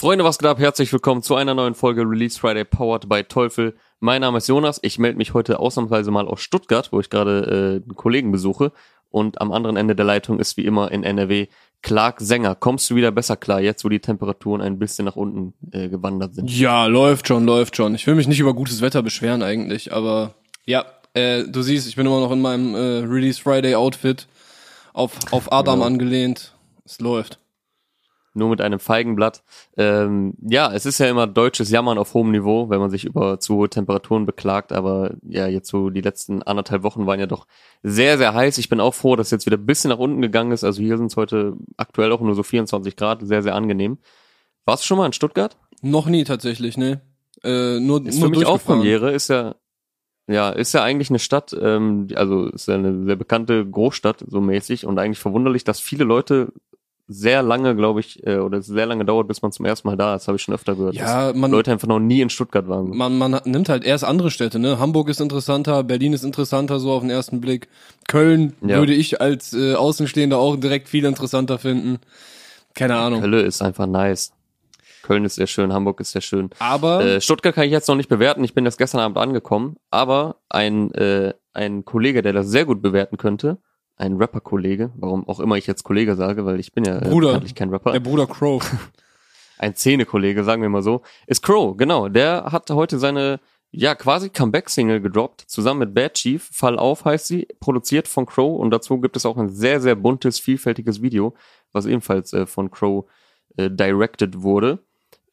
Freunde, was geht ab? Herzlich willkommen zu einer neuen Folge Release Friday powered by Teufel. Mein Name ist Jonas. Ich melde mich heute ausnahmsweise mal aus Stuttgart, wo ich gerade äh, einen Kollegen besuche. Und am anderen Ende der Leitung ist wie immer in NRW Clark Sänger. Kommst du wieder besser klar, jetzt wo die Temperaturen ein bisschen nach unten äh, gewandert sind? Ja, läuft schon, läuft schon. Ich will mich nicht über gutes Wetter beschweren eigentlich, aber ja, äh, du siehst, ich bin immer noch in meinem äh, Release Friday Outfit auf, auf Adam Ja. angelehnt. Es läuft. Nur mit einem Feigenblatt. Ähm, ja, es ist ja immer deutsches Jammern auf hohem Niveau, wenn man sich über zu hohe Temperaturen beklagt. Aber ja, jetzt so die letzten anderthalb Wochen waren ja doch sehr, sehr heiß. Ich bin auch froh, dass jetzt wieder ein bisschen nach unten gegangen ist. Also hier sind es heute aktuell auch nur so 24 Grad, sehr, sehr angenehm. Warst du schon mal in Stuttgart? Noch nie tatsächlich, ne? Äh, nur, Ist nur für mich auch. Premiere, ist ja, ja, ist ja eigentlich eine Stadt, ähm, also ist ja eine sehr bekannte Großstadt, so mäßig, und eigentlich verwunderlich, dass viele Leute sehr lange, glaube ich, äh, oder sehr lange dauert, bis man zum ersten Mal da ist, habe ich schon öfter gehört. Ja, man, Leute einfach noch nie in Stuttgart waren. man, man nimmt halt erst andere Städte, ne? Hamburg ist interessanter, Berlin ist interessanter, so auf den ersten Blick. Köln Ja. würde ich als äh, Außenstehender auch direkt viel interessanter finden. Keine Ahnung. Hölle ist einfach nice. Köln ist sehr schön, Hamburg ist sehr schön. Aber Äh, Stuttgart kann ich jetzt noch nicht bewerten, ich bin erst gestern Abend angekommen, aber ein, äh, ein Kollege, der das sehr gut bewerten könnte, ein Rapper-Kollege, warum auch immer ich jetzt Kollege sage, weil ich bin ja äh, Bruder. bekanntlich kein Rapper. der Bruder Crow. ein Szene-Kollege, sagen wir mal so, ist Crow, genau. Der hat heute seine, ja, quasi Comeback-Single gedroppt, zusammen mit Bad Chief. Fall auf heißt sie, produziert von Crow und dazu gibt es auch ein sehr, sehr buntes, vielfältiges Video, was ebenfalls äh, von Crow äh, directed wurde.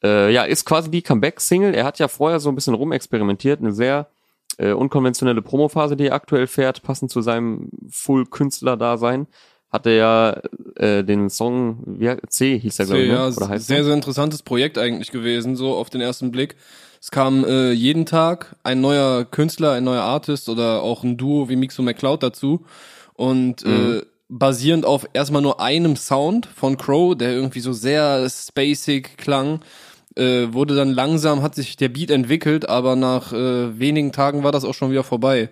Äh, ja, ist quasi die Comeback-Single. Er hat ja vorher so ein bisschen rumexperimentiert, eine sehr äh, unkonventionelle Promophase, die er aktuell fährt, passend zu seinem Full-Künstler-Dasein. Hat er ja äh, den Song, wie, C hieß er, glaube ich, ne? ja, oder heißt sehr, er? sehr interessantes Projekt eigentlich gewesen, so auf den ersten Blick. Es kam äh, jeden Tag ein neuer Künstler, ein neuer Artist oder auch ein Duo wie Mixo McCloud dazu. Und Mhm. äh, basierend auf erstmal nur einem Sound von Crow, der irgendwie so sehr spacig klang, äh, wurde dann langsam, hat sich der Beat entwickelt, aber nach äh, wenigen Tagen war das auch schon wieder vorbei.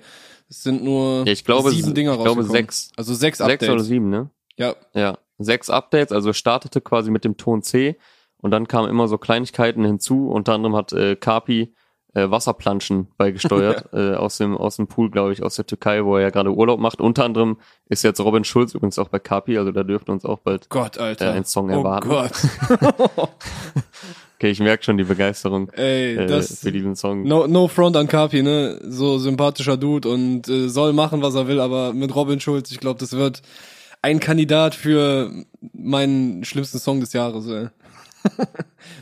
Es sind nur Ja, ich glaube, sieben Dinger ich glaube rausgekommen. sechs. Also sechs Sechs Updates. oder sieben, ne? Ja, Ja, sechs Updates, also startete quasi mit dem Ton C und dann kamen immer so Kleinigkeiten hinzu. Unter anderem hat äh, Kapi äh, Wasserplanschen beigesteuert äh, aus dem aus dem Pool, glaube ich, aus der Türkei, wo er ja gerade Urlaub macht. Unter anderem ist jetzt Robin Schulz übrigens auch bei Kapi, also da dürften uns auch bald. Gott, Alter. Äh, einen Song oh erwarten. Gott. Okay, ich merke schon die Begeisterung Ey, äh, das für diesen Song. no, no front an Kapi, ne? So sympathischer Dude und äh, soll machen, was er will, aber mit Robin Schulz, ich glaube, das wird ein Kandidat für meinen schlimmsten Song des Jahres, ey.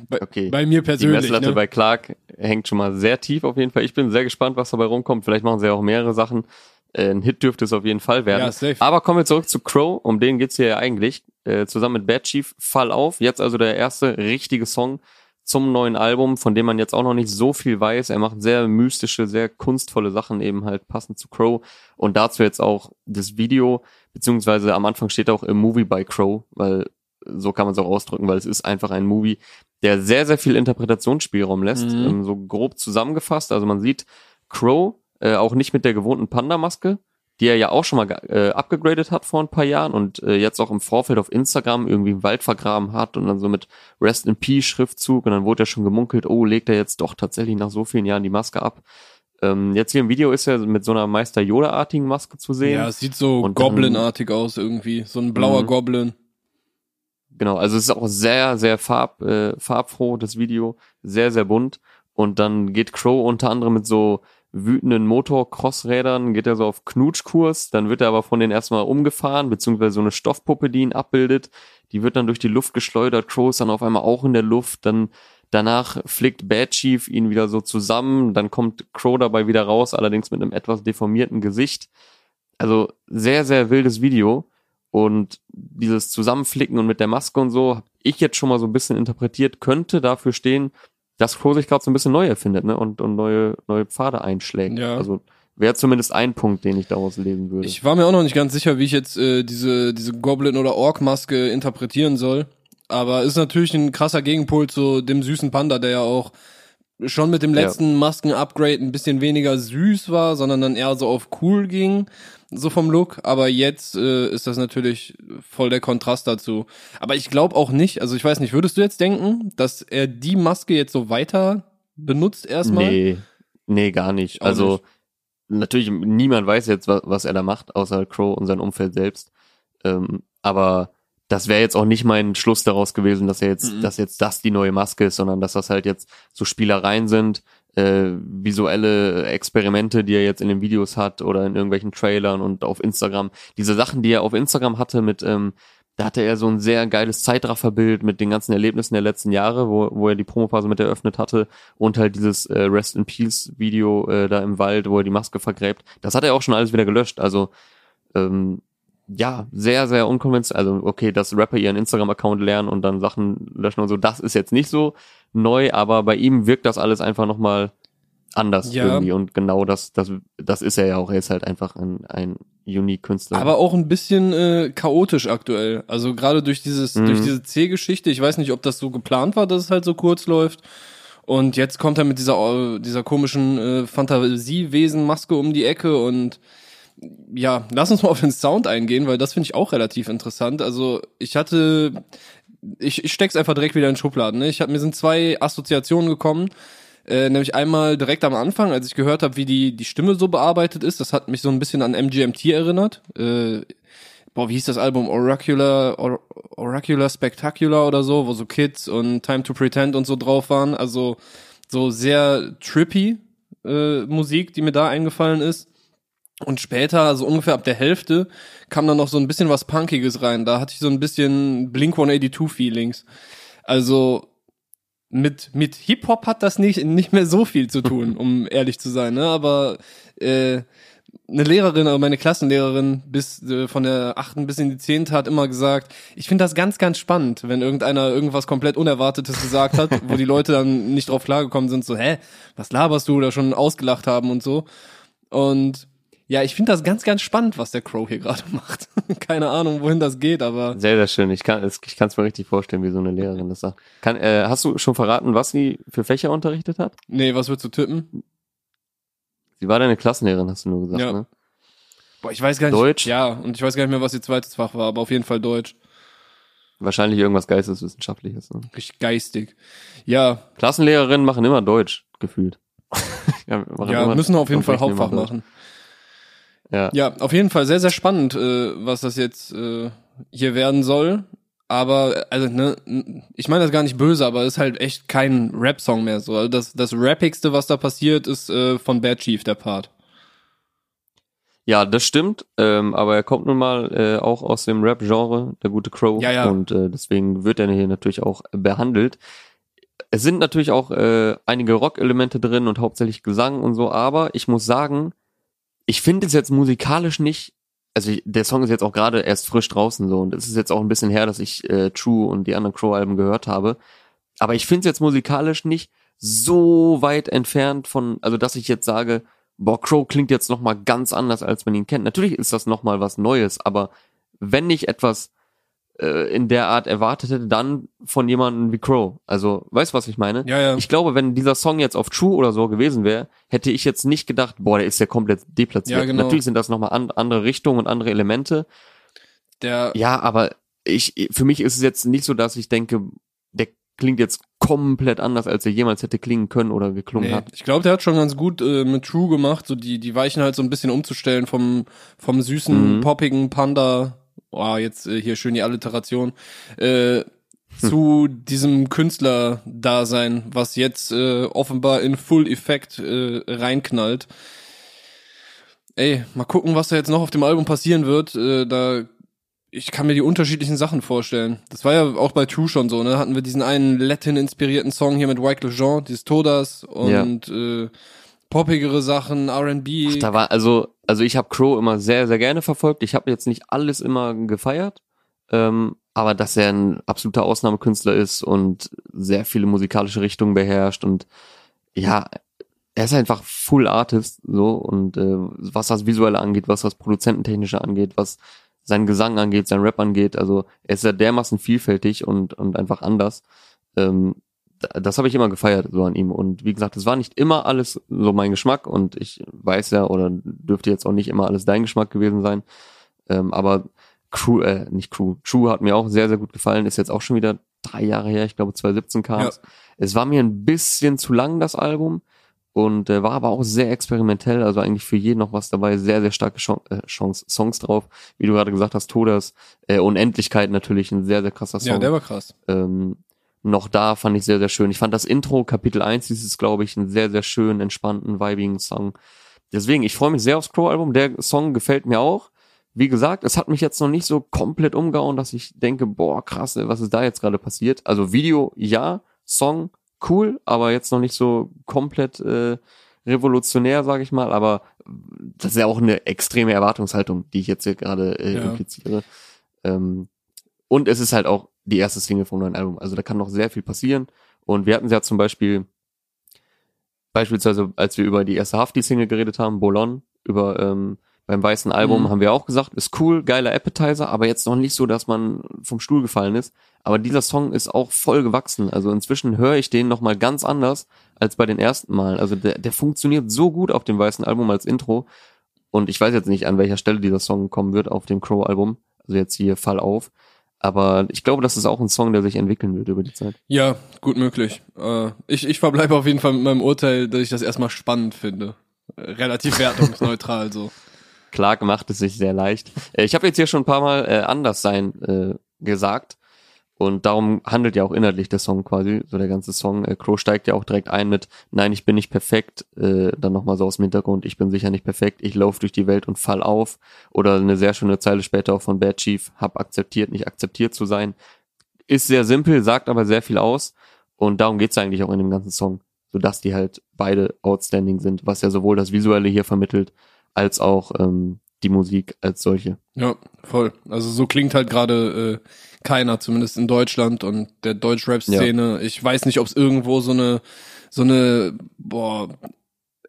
bei, Okay. bei mir Die persönlich, Messlatte ne? bei Clark hängt schon mal sehr tief auf jeden Fall. Ich bin sehr gespannt, was dabei rumkommt. Vielleicht machen sie ja auch mehrere Sachen. Äh, ein Hit dürfte es auf jeden Fall werden. Ja, safe. Aber kommen wir zurück zu Crow, um den geht's hier ja eigentlich. Äh, zusammen mit Bad Chief, Fall auf. Jetzt also der erste richtige Song zum neuen Album, von dem man jetzt auch noch nicht so viel weiß. Er macht sehr mystische, sehr kunstvolle Sachen eben halt passend zu Crow. Und dazu jetzt auch das Video, beziehungsweise am Anfang steht auch im Movie by Crow, weil so kann man es auch ausdrücken, weil es ist einfach ein Movie, der sehr, sehr viel Interpretationsspielraum lässt. Mhm. Ähm, so grob zusammengefasst. Also man sieht Crow äh, auch nicht mit der gewohnten Panda-Maske, die er ja auch schon mal äh, abgegradet hat vor ein paar Jahren und äh, jetzt auch im Vorfeld auf Instagram irgendwie im Wald vergraben hat und dann so mit Rest in Peace Schriftzug und dann wurde ja schon gemunkelt, oh, legt er jetzt doch tatsächlich nach so vielen Jahren die Maske ab. Ähm, jetzt hier im Video ist er mit so einer Meister Yoda-artigen Maske zu sehen. Ja, es sieht so Goblin-artig aus irgendwie. So ein blauer Mhm. Goblin. Genau, also es ist auch sehr, sehr farb, äh, farbfroh, das Video, sehr, sehr bunt. Und dann geht Crow unter anderem mit so wütenden Motor-Crossrädern, geht er so auf Knutschkurs, dann wird er aber von denen erstmal umgefahren, beziehungsweise so eine Stoffpuppe, die ihn abbildet, die wird dann durch die Luft geschleudert, Crow ist dann auf einmal auch in der Luft, dann danach flickt Bad Chief ihn wieder so zusammen, dann kommt Crow dabei wieder raus, allerdings mit einem etwas deformierten Gesicht. Also sehr, sehr wildes Video. Und dieses Zusammenflicken und mit der Maske und so, hab ich jetzt schon mal so ein bisschen interpretiert, könnte dafür stehen, dass Crow sich gerade so ein bisschen neu erfindet, ne? Und, und neue, neue Pfade einschlägt. Ja. Also wäre zumindest ein Punkt, den ich daraus lesen würde. Ich war mir auch noch nicht ganz sicher, wie ich jetzt äh, diese, diese Goblin- oder Ork-Maske interpretieren soll. Aber ist natürlich ein krasser Gegenpol zu dem süßen Panda, der ja auch schon mit dem Ja. letzten Masken-Upgrade ein bisschen weniger süß war, sondern dann eher so auf cool ging. So vom Look, aber jetzt äh, ist das natürlich voll der Kontrast dazu. Aber ich glaube auch nicht, also ich weiß nicht, würdest du jetzt denken, dass er die Maske jetzt so weiter benutzt erstmal? Nee, nee, gar nicht. Auch also nicht. natürlich, niemand weiß jetzt, was, was er da macht, außer Crow und sein Umfeld selbst. Ähm, aber das wäre jetzt auch nicht mein Schluss daraus gewesen, dass er jetzt, Mhm. dass jetzt das die neue Maske ist, sondern dass das halt jetzt so Spielereien sind, äh, visuelle Experimente, die er jetzt in den Videos hat oder in irgendwelchen Trailern und auf Instagram. Diese Sachen, die er auf Instagram hatte mit, ähm, da hatte er so ein sehr geiles Zeitrafferbild mit den ganzen Erlebnissen der letzten Jahre, wo, wo er die Promophase mit eröffnet hatte und halt dieses äh, Rest in Peace Video äh, da im Wald, wo er die Maske vergräbt. Das hat er auch schon alles wieder gelöscht. Also ähm, ja, sehr, sehr unkonventionell. Also okay, dass Rapper ihren Instagram-Account lernen und dann Sachen löschen und so, das ist jetzt nicht so neu, aber bei ihm wirkt das alles einfach nochmal anders Ja. irgendwie und genau das, das, das ist er ja auch. Er ist halt einfach ein, ein unique Künstler. Aber auch ein bisschen äh, chaotisch aktuell. Also gerade durch dieses, Mhm. durch diese C-Geschichte, ich weiß nicht, ob das so geplant war, dass es halt so kurz läuft. Und jetzt kommt er mit dieser, äh, dieser komischen äh, Fantasiewesen-Maske um die Ecke und ja, lass uns mal auf den Sound eingehen, weil das finde ich auch relativ interessant. Also ich hatte, ich, ich steck's einfach direkt wieder in Schubladen. Ne? Ich hab, mir sind zwei Assoziationen gekommen. Äh, nämlich einmal direkt am Anfang, als ich gehört habe, wie die, die Stimme so bearbeitet ist. Das hat mich so ein bisschen an MGMT erinnert. Äh, boah, wie hieß das Album? Oracular, Or Oracular Spectacular oder so, wo so Kids und Time to Pretend und so drauf waren. Also so sehr trippy äh, Musik, die mir da eingefallen ist. Und später, also ungefähr ab der Hälfte, kam dann noch so ein bisschen was Punkiges rein. Da hatte ich so ein bisschen Blink 182 Feelings. Also mit, mit Hip-Hop hat das nicht, nicht mehr so viel zu tun, um ehrlich zu sein, ne? Aber äh, eine Lehrerin, oder meine Klassenlehrerin bis äh, von der achten bis in die zehnte hat immer gesagt, ich finde das ganz, ganz spannend, wenn irgendeiner irgendwas komplett Unerwartetes gesagt hat, wo die Leute dann nicht drauf klargekommen sind, so, hä, was laberst du, oder schon ausgelacht haben und so. Und ja, ich finde das ganz, ganz spannend, was der Crow hier gerade macht. Keine Ahnung, wohin das geht, aber Sehr, sehr schön. Ich kann es ich kann's mir richtig vorstellen, wie so eine Lehrerin das sagt. Kann, äh, hast du schon verraten, was sie für Fächer unterrichtet hat? nee, was würdest du tippen? Sie war deine Klassenlehrerin, hast du nur gesagt, Ja. ne? Boah, ich weiß gar nicht. Deutsch? Ja, und ich weiß gar nicht mehr, was ihr zweites Fach war, aber auf jeden Fall Deutsch. Wahrscheinlich irgendwas Geisteswissenschaftliches. Ne? Richtig geistig. Ja, Klassenlehrerinnen machen immer Deutsch, gefühlt. ja, ja, müssen auf jeden Fall Hauptfach machen. Ja. Ja, auf jeden Fall sehr, sehr spannend, äh, was das jetzt äh, hier werden soll. Aber, also, ne, ich meine das gar nicht böse, aber ist halt echt kein Rap-Song mehr so. Also das, das Rappigste, was da passiert, ist äh, von Bad Chief, der Part. Ja, das stimmt, ähm, aber er kommt nun mal äh, auch aus dem Rap-Genre, der gute Crow. Ja, ja. Und äh, deswegen wird er hier natürlich auch behandelt. Es sind natürlich auch äh, einige Rock-Elemente drin und hauptsächlich Gesang und so, aber ich muss sagen, ich finde es jetzt musikalisch nicht, also ich, der Song ist jetzt auch gerade erst frisch draußen so und es ist jetzt auch ein bisschen her, dass ich äh, True und die anderen Crow-Alben gehört habe. Aber ich finde es jetzt musikalisch nicht so weit entfernt von, also dass ich jetzt sage, boah, Crow klingt jetzt nochmal ganz anders, als man ihn kennt. Natürlich ist das nochmal was Neues, aber wenn ich etwas äh, in der Art erwartet hätte, dann von jemandem wie Crow. Also, weißt du, was ich meine? Ja, ja. Ich glaube, wenn dieser Song jetzt auf True oder so gewesen wäre, hätte ich jetzt nicht gedacht, boah, der ist ja komplett deplatziert. Ja, genau. Natürlich sind das nochmal an, andere Richtungen und andere Elemente. Der, Ja, aber ich, für mich ist es jetzt nicht so, dass ich denke, der klingt jetzt komplett anders, als er jemals hätte klingen können oder geklungen nee, hat. ich glaube, der hat schon ganz gut äh, mit True gemacht, so die, die Weichen halt so ein bisschen umzustellen vom, vom süßen, Mhm. poppigen Panda, oh, jetzt äh, hier schön die Alliteration, äh, zu diesem Künstler-Dasein, was jetzt äh, offenbar in Full Effekt äh, reinknallt. Ey, mal gucken, was da jetzt noch auf dem Album passieren wird. Äh, da ich kann mir die unterschiedlichen Sachen vorstellen. Das war ja auch bei True schon so, ne? Hatten wir diesen einen Latin-inspirierten Song hier mit Wyclef Jean, dieses Todas und äh, poppigere Sachen, R&B. Da war also, also ich habe Crow immer sehr, sehr gerne verfolgt. Ich habe jetzt nicht alles immer gefeiert, ähm, aber dass er ein absoluter Ausnahmekünstler ist und sehr viele musikalische Richtungen beherrscht und ja, er ist einfach Full Artist so und äh, was das Visuelle angeht, was das Produzententechnische angeht, was sein Gesang angeht, sein Rap angeht, also er ist ja dermaßen vielfältig und und einfach anders. Ähm, das habe ich immer gefeiert so an ihm und wie gesagt, es war nicht immer alles so mein Geschmack und ich weiß ja oder dürfte jetzt auch nicht immer alles dein Geschmack gewesen sein, ähm, aber Crew, äh, nicht Crew, True hat mir auch sehr, sehr gut gefallen, ist jetzt auch schon wieder drei Jahre her, ich glaube 2017 kam es. Ja. Es war mir ein bisschen zu lang, das Album, und äh, war aber auch sehr experimentell, also eigentlich für jeden noch was dabei, sehr, sehr starke Chance, äh, Chance, Songs drauf. Wie du gerade gesagt hast, Todas, äh, Unendlichkeit natürlich, ein sehr, sehr krasser Song. Ja, der war krass. Ähm, noch da fand ich sehr, sehr schön. Ich fand das Intro, Kapitel 1, dieses, glaube ich, einen sehr, sehr schönen, entspannten, vibigen Song. Deswegen, ich freue mich sehr aufs Crow-Album. Der Song gefällt mir auch. Wie gesagt, es hat mich jetzt noch nicht so komplett umgehauen, dass ich denke, boah, krass, was ist da jetzt gerade passiert? Also Video, ja, Song, cool, aber jetzt noch nicht so komplett äh, revolutionär, sage ich mal. Aber das ist ja auch eine extreme Erwartungshaltung, die ich jetzt hier gerade äh, ja. impliziere. Ähm, und es ist halt auch die erste Single vom neuen Album. Also da kann noch sehr viel passieren. Und wir hatten ja zum Beispiel, beispielsweise, als wir über die erste Hafti-Single geredet haben, Bolon, über ähm, beim weißen Album mhm. haben wir auch gesagt, ist cool, geiler Appetizer, aber jetzt noch nicht so, dass man vom Stuhl gefallen ist. Aber dieser Song ist auch voll gewachsen. Also inzwischen höre ich den nochmal ganz anders als bei den ersten Malen. Also der, der funktioniert so gut auf dem weißen Album als Intro. Und ich weiß jetzt nicht, an welcher Stelle dieser Song kommen wird auf dem Crow-Album. Also jetzt hier Fall auf. Aber ich glaube, das ist auch ein Song, der sich entwickeln wird über die Zeit. Ja, gut möglich. Äh, ich, ich verbleibe auf jeden Fall mit meinem Urteil, dass ich das erstmal spannend finde. Relativ wertungsneutral so. Clark macht es sich sehr leicht. Äh, ich habe jetzt hier schon ein paar Mal äh, anders sein äh, gesagt. Und darum handelt ja auch inhaltlich der Song quasi, so der ganze Song. Äh, Crow steigt ja auch direkt ein mit Nein, ich bin nicht perfekt. Äh, dann nochmal so aus dem Hintergrund, ich bin sicher nicht perfekt, ich laufe durch die Welt und fall auf. Oder eine sehr schöne Zeile später auch von Bad Chief, hab akzeptiert, nicht akzeptiert zu sein. Ist sehr simpel, sagt aber sehr viel aus. Und darum geht's eigentlich auch in dem ganzen Song. Sodass die halt beide outstanding sind, was ja sowohl das Visuelle hier vermittelt, als auch ähm, die Musik als solche. Ja, voll. Also so klingt halt gerade äh, keiner, zumindest in Deutschland und der Deutsch-Rap-Szene. Ja. Ich weiß nicht, ob es irgendwo so eine, so eine, boah,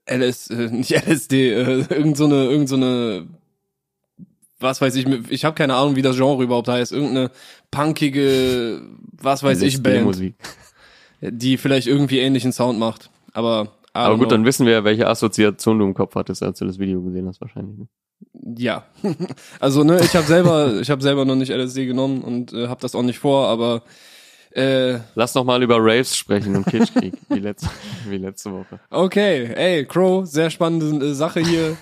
LS, äh, nicht LSD, äh, irgend so eine, irgend so eine, was weiß ich, ich habe keine Ahnung, wie das Genre überhaupt heißt, irgendeine punkige, was weiß ich, Band, Musik. die vielleicht irgendwie ähnlichen Sound macht. Aber aber gut, know. dann wissen wir, welche Assoziation du im Kopf hattest, als du das Video gesehen hast, wahrscheinlich. Ne? Ja, also ne, ich habe selber, ich habe selber noch nicht LSD genommen und äh, habe das auch nicht vor, aber äh, Lass noch mal über Raves sprechen und Kitschkrieg, wie letzte, wie letzte Woche. Okay, ey, Crow, sehr spannende äh, Sache hier.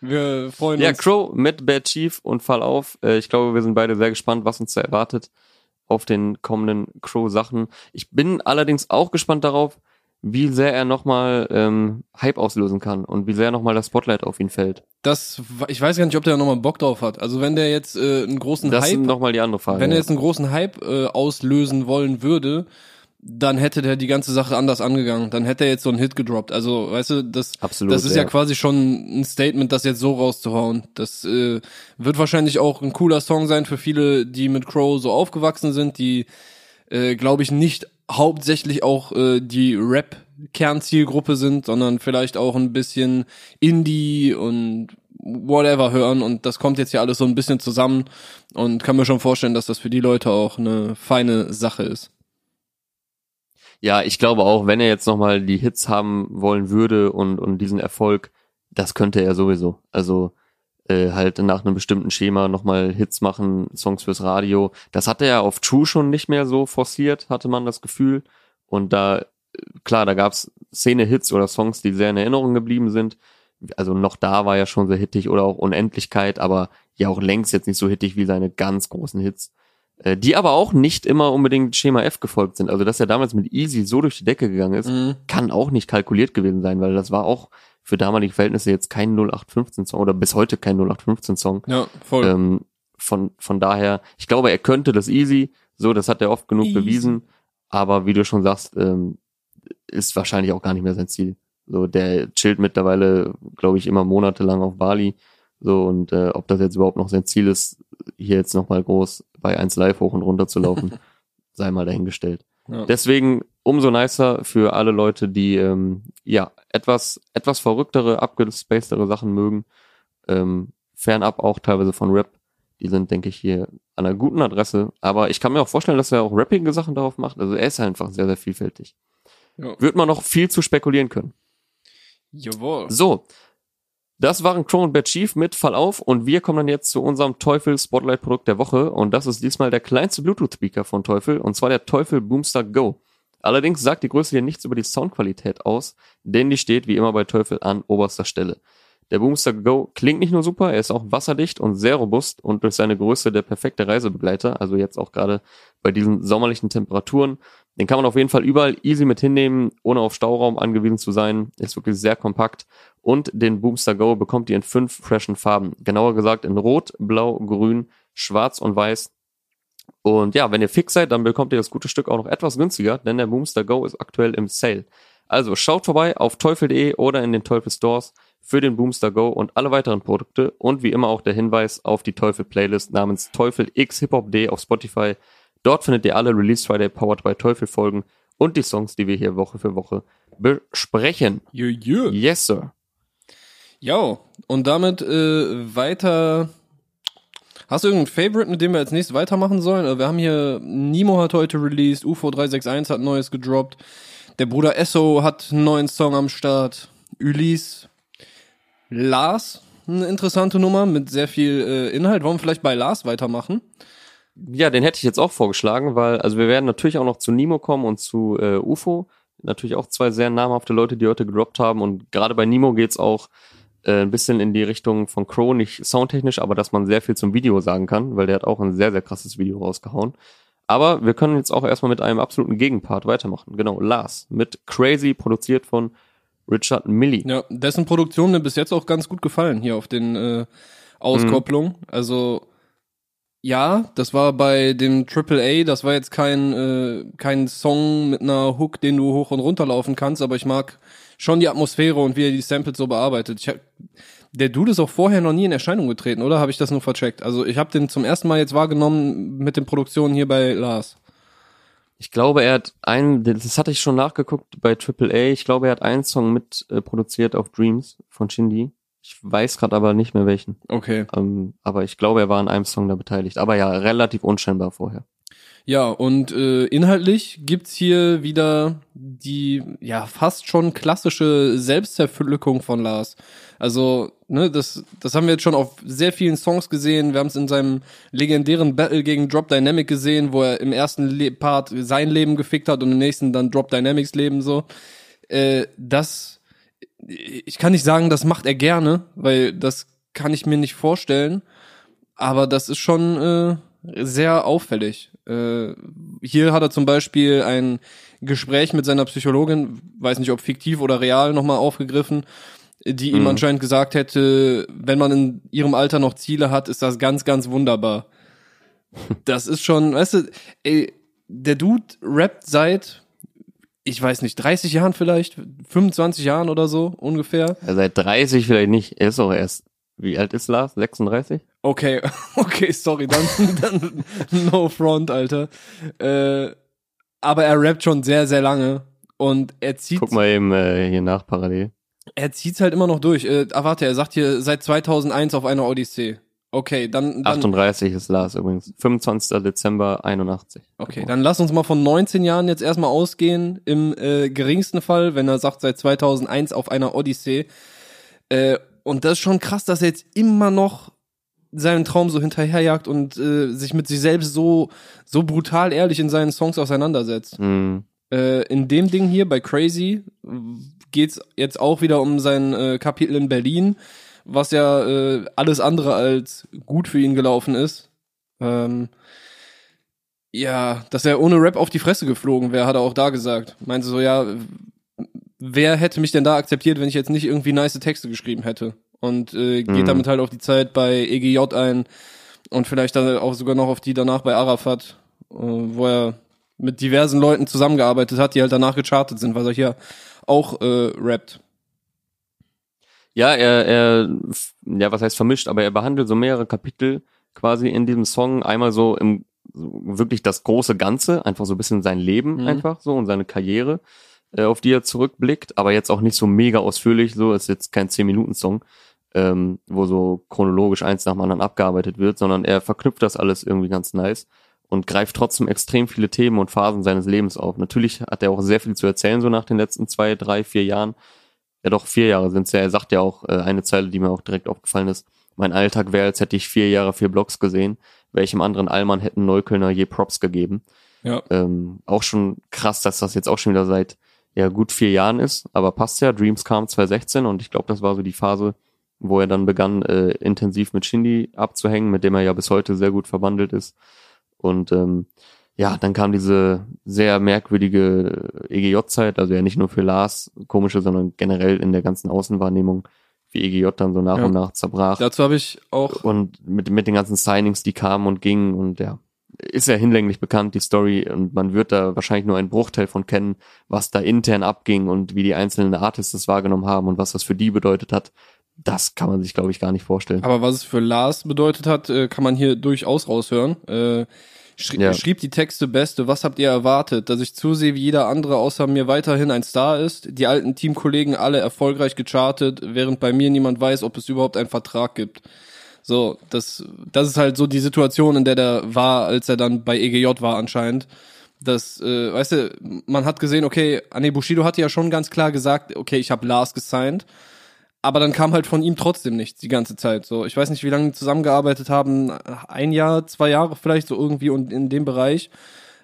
Wir freuen ja, uns. Ja, Crow mit Bad Chief und Fall auf. Äh, ich glaube, wir sind beide sehr gespannt, was uns da erwartet auf den kommenden Crow-Sachen. Ich bin allerdings auch gespannt darauf, wie sehr er nochmal ähm, Hype auslösen kann und wie sehr nochmal das Spotlight auf ihn fällt. Das, ich weiß gar nicht, ob der nochmal Bock drauf hat. Also wenn der jetzt äh, einen großen das Hype, noch mal die andere Frage. Wenn er jetzt einen großen Hype äh, auslösen wollen würde, dann hätte der die ganze Sache anders angegangen. Dann hätte er jetzt so einen Hit gedroppt. Also, weißt du, das, Absolut, das ist ja. ja quasi schon ein Statement, das jetzt so rauszuhauen. Das äh, wird wahrscheinlich auch ein cooler Song sein für viele, die mit Crow so aufgewachsen sind, die, äh, glaube ich, nicht hauptsächlich auch äh, die Rap-Kernzielgruppe sind, sondern vielleicht auch ein bisschen Indie und whatever hören und das kommt jetzt hier alles so ein bisschen zusammen und kann mir schon vorstellen, dass das für die Leute auch eine feine Sache ist. Ja, ich glaube auch, wenn er jetzt nochmal die Hits haben wollen würde und, und diesen Erfolg, das könnte er sowieso. Also äh, halt nach einem bestimmten Schema nochmal Hits machen, Songs fürs Radio. Das hat er ja auf True schon nicht mehr so forciert, hatte man das Gefühl. Und da, äh, klar, da gab's Szene-Hits oder Songs, die sehr in Erinnerung geblieben sind. Also noch da war ja schon sehr hittig oder auch Unendlichkeit, aber ja auch längst jetzt nicht so hittig wie seine ganz großen Hits. Äh, die aber auch nicht immer unbedingt Schema F gefolgt sind. Also dass er damals mit Easy so durch die Decke gegangen ist, mhm. kann auch nicht kalkuliert gewesen sein, weil das war auch für damalige Verhältnisse jetzt kein 0815-Song oder bis heute kein 0815-Song. Ja, voll. Ähm, von, von daher, ich glaube, er könnte das easy, so, das hat er oft genug easy. bewiesen, aber wie du schon sagst, ähm, ist wahrscheinlich auch gar nicht mehr sein Ziel. So, der chillt mittlerweile, glaube ich, immer monatelang auf Bali. So, und äh, ob das jetzt überhaupt noch sein Ziel ist, hier jetzt nochmal groß bei 1 Live hoch und runter zu laufen, sei mal dahingestellt. Ja. Deswegen umso nicer für alle Leute, die ähm, ja etwas etwas verrücktere, abgespacedere Sachen mögen. Ähm, fernab auch teilweise von Rap. Die sind, denke ich, hier an einer guten Adresse. Aber ich kann mir auch vorstellen, dass er auch rappige Sachen darauf macht. Also er ist einfach sehr, sehr vielfältig. Ja. wird man noch viel zu spekulieren können. Jawohl. So, das waren Crow und Bad Chief mit Fall auf und wir kommen dann jetzt zu unserem Teufel Spotlight Produkt der Woche und das ist diesmal der kleinste Bluetooth Speaker von Teufel und zwar der Teufel Boomstar Go. Allerdings sagt die Größe hier nichts über die Soundqualität aus, denn die steht wie immer bei Teufel an oberster Stelle. Der Boomstar Go klingt nicht nur super, er ist auch wasserdicht und sehr robust und durch seine Größe der perfekte Reisebegleiter, also jetzt auch gerade bei diesen sommerlichen Temperaturen. Den kann man auf jeden Fall überall easy mit hinnehmen, ohne auf Stauraum angewiesen zu sein. Ist wirklich sehr kompakt. Und den Boomstar Go bekommt ihr in fünf freshen Farben. Genauer gesagt in Rot, Blau, Grün, Schwarz und Weiß. Und ja, wenn ihr fix seid, dann bekommt ihr das gute Stück auch noch etwas günstiger, denn der Boomstar Go ist aktuell im Sale. Also schaut vorbei auf teufel.de oder in den Teufel Stores für den Boomstar Go und alle weiteren Produkte und wie immer auch der Hinweis auf die Teufel Playlist namens Teufel X Hip Hop D auf Spotify. Dort findet ihr alle Release Friday Powered by Teufel Folgen und die Songs, die wir hier Woche für Woche besprechen. Jö, jö. Yes, sir. Ja, und damit äh, weiter. Hast du irgendein Favorite, mit dem wir als nächstes weitermachen sollen? Äh, Wir haben hier, Nemo hat heute released, UFO 361 hat Neues gedroppt, der Bruder Esso hat einen neuen Song am Start, Ulysse, Lars, eine interessante Nummer mit sehr viel äh, Inhalt. Wollen wir vielleicht bei Lars weitermachen? Ja, den hätte ich jetzt auch vorgeschlagen, weil, also wir werden natürlich auch noch zu Nemo kommen und zu äh, UFO. Natürlich auch zwei sehr namhafte Leute, die heute gedroppt haben. Und gerade bei Nemo geht's auch äh, ein bisschen in die Richtung von Crow, nicht soundtechnisch, aber dass man sehr viel zum Video sagen kann, weil der hat auch ein sehr, sehr krasses Video rausgehauen. Aber wir können jetzt auch erstmal mit einem absoluten Gegenpart weitermachen. Genau, Lars mit Crazy, produziert von Richard Millie. Ja, dessen Produktion mir bis jetzt auch ganz gut gefallen hier auf den äh, Auskopplungen. Also ja, das war bei dem Triple A, das war jetzt kein äh, kein Song mit einer Hook, den du hoch und runter laufen kannst, aber ich mag schon die Atmosphäre und wie er die Samples so bearbeitet. Ich hab, der Dude ist auch vorher noch nie in Erscheinung getreten, oder? Habe ich das nur vercheckt? Also ich habe den zum ersten Mal jetzt wahrgenommen mit den Produktionen hier bei Lars. Ich glaube, er hat einen, das hatte ich schon nachgeguckt bei Triple A. Ich glaube, er hat einen Song mit äh, auf Dreams von Shindy. Ich weiß gerade aber nicht mehr welchen. Okay. Ähm, aber ich glaube, er war an einem Song da beteiligt. Aber ja, relativ unscheinbar vorher. Ja, und äh, inhaltlich gibt's hier wieder die ja fast schon klassische Selbstzerpflückung von Lars. Also, ne, das, das haben wir jetzt schon auf sehr vielen Songs gesehen. Wir haben es in seinem legendären Battle gegen Drop Dynamic gesehen, wo er im ersten Le Part sein Leben gefickt hat und im nächsten dann Drop Dynamics Leben so. Äh, das, ich kann nicht sagen, das macht er gerne, weil das kann ich mir nicht vorstellen. Aber das ist schon äh, sehr auffällig. Äh, hier hat er zum Beispiel ein Gespräch mit seiner Psychologin, weiß nicht ob fiktiv oder real, nochmal aufgegriffen, die ihm Mhm. anscheinend gesagt hätte, wenn man in ihrem Alter noch Ziele hat, ist das ganz, ganz wunderbar. Das ist schon, weißt du, ey, der Dude rappt seit, ich weiß nicht, 30 Jahren vielleicht, 25 Jahren oder so ungefähr. Er seit 30 vielleicht nicht. Er ist auch erst, wie alt ist Lars? 36? Okay, okay, sorry, dann, dann no front, Alter. Äh, aber er rappt schon sehr, sehr lange und er zieht, Guck mal eben äh, hier nach parallel. er zieht's halt immer noch durch. Äh, ah, warte, er sagt hier seit 2001 auf einer Odyssee. Okay, dann, dann 38 ist Lars übrigens. 25. Dezember 81. okay, dann lass uns mal von 19 Jahren jetzt erstmal ausgehen. Im äh, geringsten Fall, wenn er sagt seit 2001 auf einer Odyssee. Äh, und das ist schon krass, dass er jetzt immer noch seinen Traum so hinterherjagt und äh, sich mit sich selbst so so brutal ehrlich in seinen Songs auseinandersetzt. Hm. Äh, in dem Ding hier bei Crazy geht's jetzt auch wieder um sein äh, Kapitel in Berlin, was ja äh, alles andere als gut für ihn gelaufen ist. Ähm, ja, dass er ohne Rap auf die Fresse geflogen wäre, hat er auch da gesagt. Meinte so, ja, wer hätte mich denn da akzeptiert, wenn ich jetzt nicht irgendwie nice Texte geschrieben hätte? Und äh, geht Mhm. damit halt auf die Zeit bei EGJ ein und vielleicht dann auch sogar noch auf die danach bei Arafat, äh, wo er mit diversen Leuten zusammengearbeitet hat, die halt danach gechartet sind, was er hier auch äh, rappt. Ja, er, er, ja, was heißt vermischt, aber er behandelt so mehrere Kapitel quasi in diesem Song. Einmal so im, so wirklich das große Ganze, einfach so ein bisschen sein Leben Mhm. einfach so und seine Karriere, äh, auf die er zurückblickt, aber jetzt auch nicht so mega ausführlich, so ist jetzt kein 10-Minuten-Song, ähm, wo so chronologisch eins nach dem anderen abgearbeitet wird, sondern er verknüpft das alles irgendwie ganz nice. und greift trotzdem extrem viele Themen und Phasen seines Lebens auf. Natürlich hat er auch sehr viel zu erzählen, so nach den letzten zwei, drei, vier Jahren. Ja, doch, vier Jahre sind es ja. Er sagt ja auch äh, eine Zeile, die mir auch direkt aufgefallen ist. Mein Alltag wäre, als hätte ich vier Jahre vier Blogs gesehen. Welchem anderen Allmann hätten Neuköllner je Props gegeben. Ja. Ähm, auch schon krass, dass das jetzt auch schon wieder seit ja gut vier Jahren ist, aber passt ja. Dreams kam 2016 und ich glaube, das war so die Phase, wo er dann begann, äh, intensiv mit Shindy abzuhängen, mit dem er ja bis heute sehr gut verbandelt ist. Und ähm, ja, dann kam diese sehr merkwürdige EGJ-Zeit, also ja nicht nur für Lars komische, sondern generell in der ganzen Außenwahrnehmung, wie EGJ dann so nach Ja. und nach zerbrach. Dazu habe ich auch Und mit, mit den ganzen Signings, die kamen und gingen und ja, ist ja hinlänglich bekannt, die Story, und man wird da wahrscheinlich nur einen Bruchteil von kennen, was da intern abging und wie die einzelnen Artists das wahrgenommen haben und was das für die bedeutet hat. Das kann man sich, glaube ich, gar nicht vorstellen. Aber was es für Lars bedeutet hat, äh, kann man hier durchaus raushören. Äh, schri Ja. Schrieb die Texte Beste, was habt ihr erwartet? Dass ich zusehe, wie jeder andere außer mir weiterhin ein Star ist? Die alten Teamkollegen alle erfolgreich gechartet, während bei mir niemand weiß, ob es überhaupt einen Vertrag gibt. So, das, das ist halt so die Situation, in der der war, als er dann bei EGJ war anscheinend. Das, äh, weißt du, man hat gesehen, okay, Ane Bushido hatte ja schon ganz klar gesagt, okay, ich habe Lars gesigned. Aber dann kam halt von ihm trotzdem nichts die ganze Zeit. So, ich weiß nicht, wie lange die zusammengearbeitet haben, ein Jahr, zwei Jahre vielleicht so irgendwie und in dem Bereich.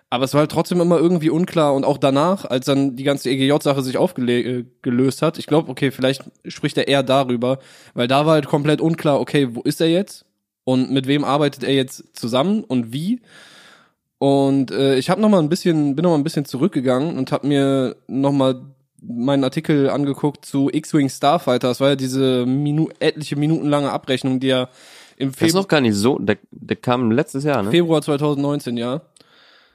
Aber es war halt trotzdem immer irgendwie unklar und auch danach, als dann die ganze EGJ-Sache sich aufgelöst hat, ich glaube, okay, vielleicht spricht er eher darüber, weil da war halt komplett unklar, okay, wo ist er jetzt und mit wem arbeitet er jetzt zusammen und wie. Und äh, ich habe noch mal ein bisschen, bin noch mal ein bisschen zurückgegangen und habe mir noch mal meinen Artikel angeguckt zu X-Wing Starfighter. Das war ja diese Minu etliche Minuten lange Abrechnung, die er im Das ist Februar, noch gar nicht so, der, der kam letztes Jahr, ne? Februar 2019, ja.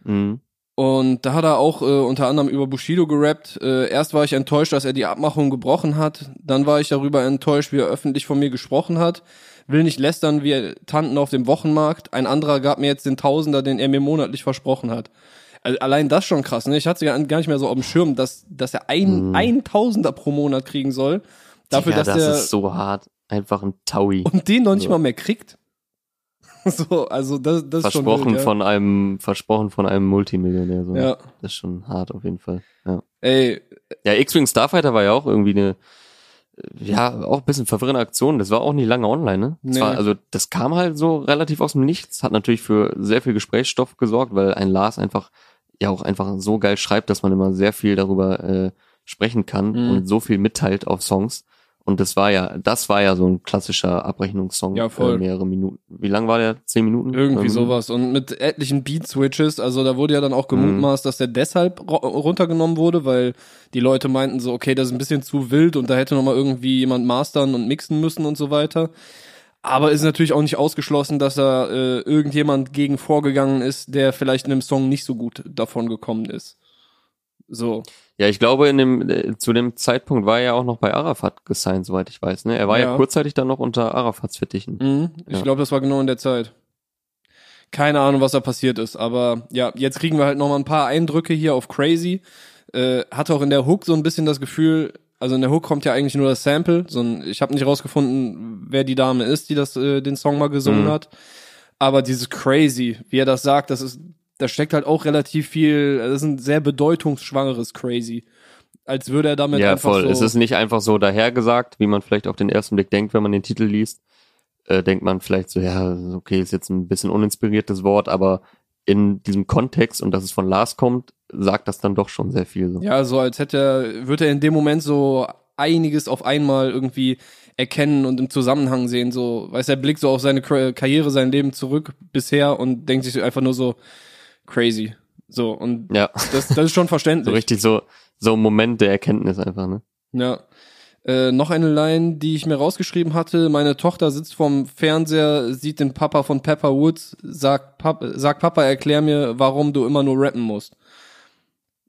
Mhm. Und da hat er auch äh, unter anderem über Bushido gerappt. Äh, erst war ich enttäuscht, dass er die Abmachung gebrochen hat. Dann war ich darüber enttäuscht, wie er öffentlich von mir gesprochen hat. Will nicht lästern wie Tanten auf dem Wochenmarkt. Ein anderer gab mir jetzt den Tausender, den er mir monatlich versprochen hat. Also allein das schon krass, ne? Ich hatte gar gar nicht mehr so auf dem Schirm, dass, dass er ein, ein Tausender pro Monat kriegen soll. Dafür, ja, dass das er ist so hart. Einfach ein Taui. und den noch nicht So. mal mehr kriegt. so, also das, das ist schon versprochen wild, ja. von einem, versprochen von einem Multimillionär. So. Ja. Das ist schon hart auf jeden Fall. Ja. Ey, Ja, X-Wing Starfighter war ja auch irgendwie eine, ja, auch ein bisschen verwirrende Aktion. Das war auch nicht lange online, ne? Das Nee. war, also, das kam halt so relativ aus dem Nichts, hat natürlich für sehr viel Gesprächsstoff gesorgt, weil ein Lars einfach, ja auch einfach so geil schreibt, dass man immer sehr viel darüber äh, sprechen kann Mhm. und so viel mitteilt auf Songs. Und das war ja, das war ja so ein klassischer Abrechnungssong. Ja, voll. Äh, mehrere Minuten. Wie lang war der? Zehn Minuten? Irgendwie Ähm, sowas. Und mit etlichen Beat-Switches, also da wurde ja dann auch gemutmaßt, dass der deshalb runtergenommen wurde, weil die Leute meinten so, okay, das ist ein bisschen zu wild und da hätte nochmal irgendwie jemand mastern und mixen müssen und so weiter. Aber ist natürlich auch nicht ausgeschlossen, dass da äh, irgendjemand gegen vorgegangen ist, der vielleicht in dem Song nicht so gut davon gekommen ist. So. Ja, ich glaube, in dem, äh, zu dem Zeitpunkt war er ja auch noch bei Arafat gesigned, soweit ich weiß. Ne? Er war ja, Ja. kurzzeitig dann noch unter Arafats Fittichen. Mhm. Ich Ja. glaube, das war genau in der Zeit. Keine Ahnung, was da passiert ist, aber ja, jetzt kriegen wir halt noch mal ein paar Eindrücke hier auf Crazy. Äh, hatte auch in der Hook so ein bisschen das Gefühl, also in der Hook kommt ja eigentlich nur das Sample. So ein, ich habe nicht rausgefunden, wer die Dame ist, die das äh, den Song mal gesungen Mhm. hat. Aber dieses Crazy, wie er das sagt, das ist, da steckt halt auch relativ viel. Das ist ein sehr bedeutungsschwangeres Crazy, als würde er damit Ja, einfach voll. so. Es ist nicht einfach so dahergesagt, wie man vielleicht auf den ersten Blick denkt, wenn man den Titel liest. Äh, denkt man vielleicht so, ja, okay, ist jetzt ein bisschen uninspiriertes Wort, aber in diesem Kontext und dass es von Lars kommt, sagt das dann doch schon sehr viel. So. Ja, so als hätte er, würde er in dem Moment so einiges auf einmal irgendwie erkennen und im Zusammenhang sehen. So, weiß er blickt so auf seine Kar- Karriere, sein Leben zurück bisher und denkt sich einfach nur so crazy. So, und Ja, das, das ist schon so verständlich. richtig so, so ein Moment der Erkenntnis einfach, ne? Ja. Äh, noch eine Line, die ich mir rausgeschrieben hatte. Meine Tochter sitzt vorm Fernseher, sieht den Papa von Pepper Woods, sagt, Pap sagt Papa, erklär mir, warum du immer nur rappen musst.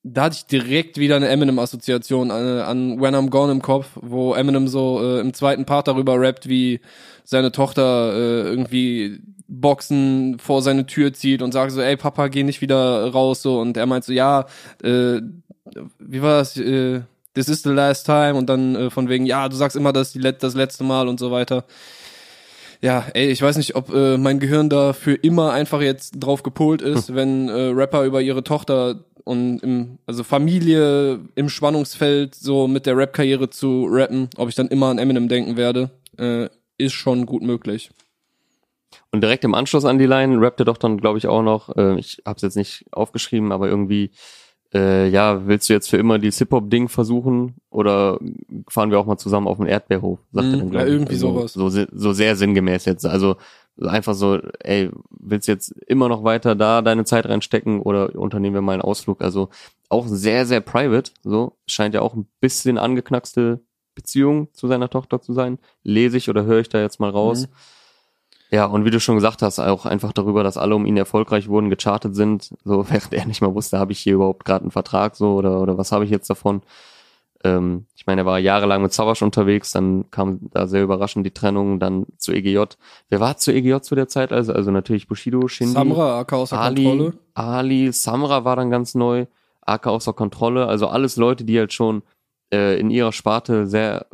Da hatte ich direkt wieder eine Eminem-Assoziation an, an When I'm Gone im Kopf, wo Eminem so äh, im zweiten Part darüber rappt, wie seine Tochter äh, irgendwie Boxen vor seine Tür zieht und sagt so, ey Papa, geh nicht wieder raus so. Und er meint so, ja, äh, wie war das, äh, this is the last time. Und dann äh, von wegen, ja, du sagst immer, das ist die Let das letzte Mal und so weiter. Ja, ey, ich weiß nicht, ob äh, mein Gehirn da für immer einfach jetzt drauf gepolt ist, hm. wenn äh, Rapper über ihre Tochter und im, also Familie im Spannungsfeld so mit der Rap-Karriere zu rappen, ob ich dann immer an Eminem denken werde, äh, ist schon gut möglich. Und direkt im Anschluss an die Line rappt er doch dann, glaube ich, auch noch, äh, ich habe es jetzt nicht aufgeschrieben, aber irgendwie, äh, ja, willst du jetzt für immer dieses Hip-Hop-Ding versuchen oder fahren wir auch mal zusammen auf den Erdbeerhof? Sagt mm, er dann, mhm. ja, irgendwie also, sowas. So, so sehr sinngemäß jetzt. Also einfach so, ey, willst du jetzt immer noch weiter da deine Zeit reinstecken oder unternehmen wir mal einen Ausflug? Also auch sehr, sehr private, so, scheint ja auch ein bisschen angeknackste Beziehung zu seiner Tochter zu sein. Lese ich oder höre ich da jetzt mal raus. Mhm. Ja, und wie du schon gesagt hast, auch einfach darüber, dass alle um ihn erfolgreich wurden, gechartet sind, so während er nicht mal wusste, habe ich hier überhaupt gerade einen Vertrag so oder oder was habe ich jetzt davon? Ähm, ich meine, er war jahrelang mit Savage unterwegs, dann kam da sehr überraschend die Trennung, dann zu EGJ. Wer war zu EGJ zu der Zeit? Also, also natürlich Bushido, Shindy, Samra, AK außer Ali, Kontrolle. Ali, Samra war dann ganz neu, AK außer Kontrolle, also alles Leute, die halt schon äh, in ihrer Sparte sehr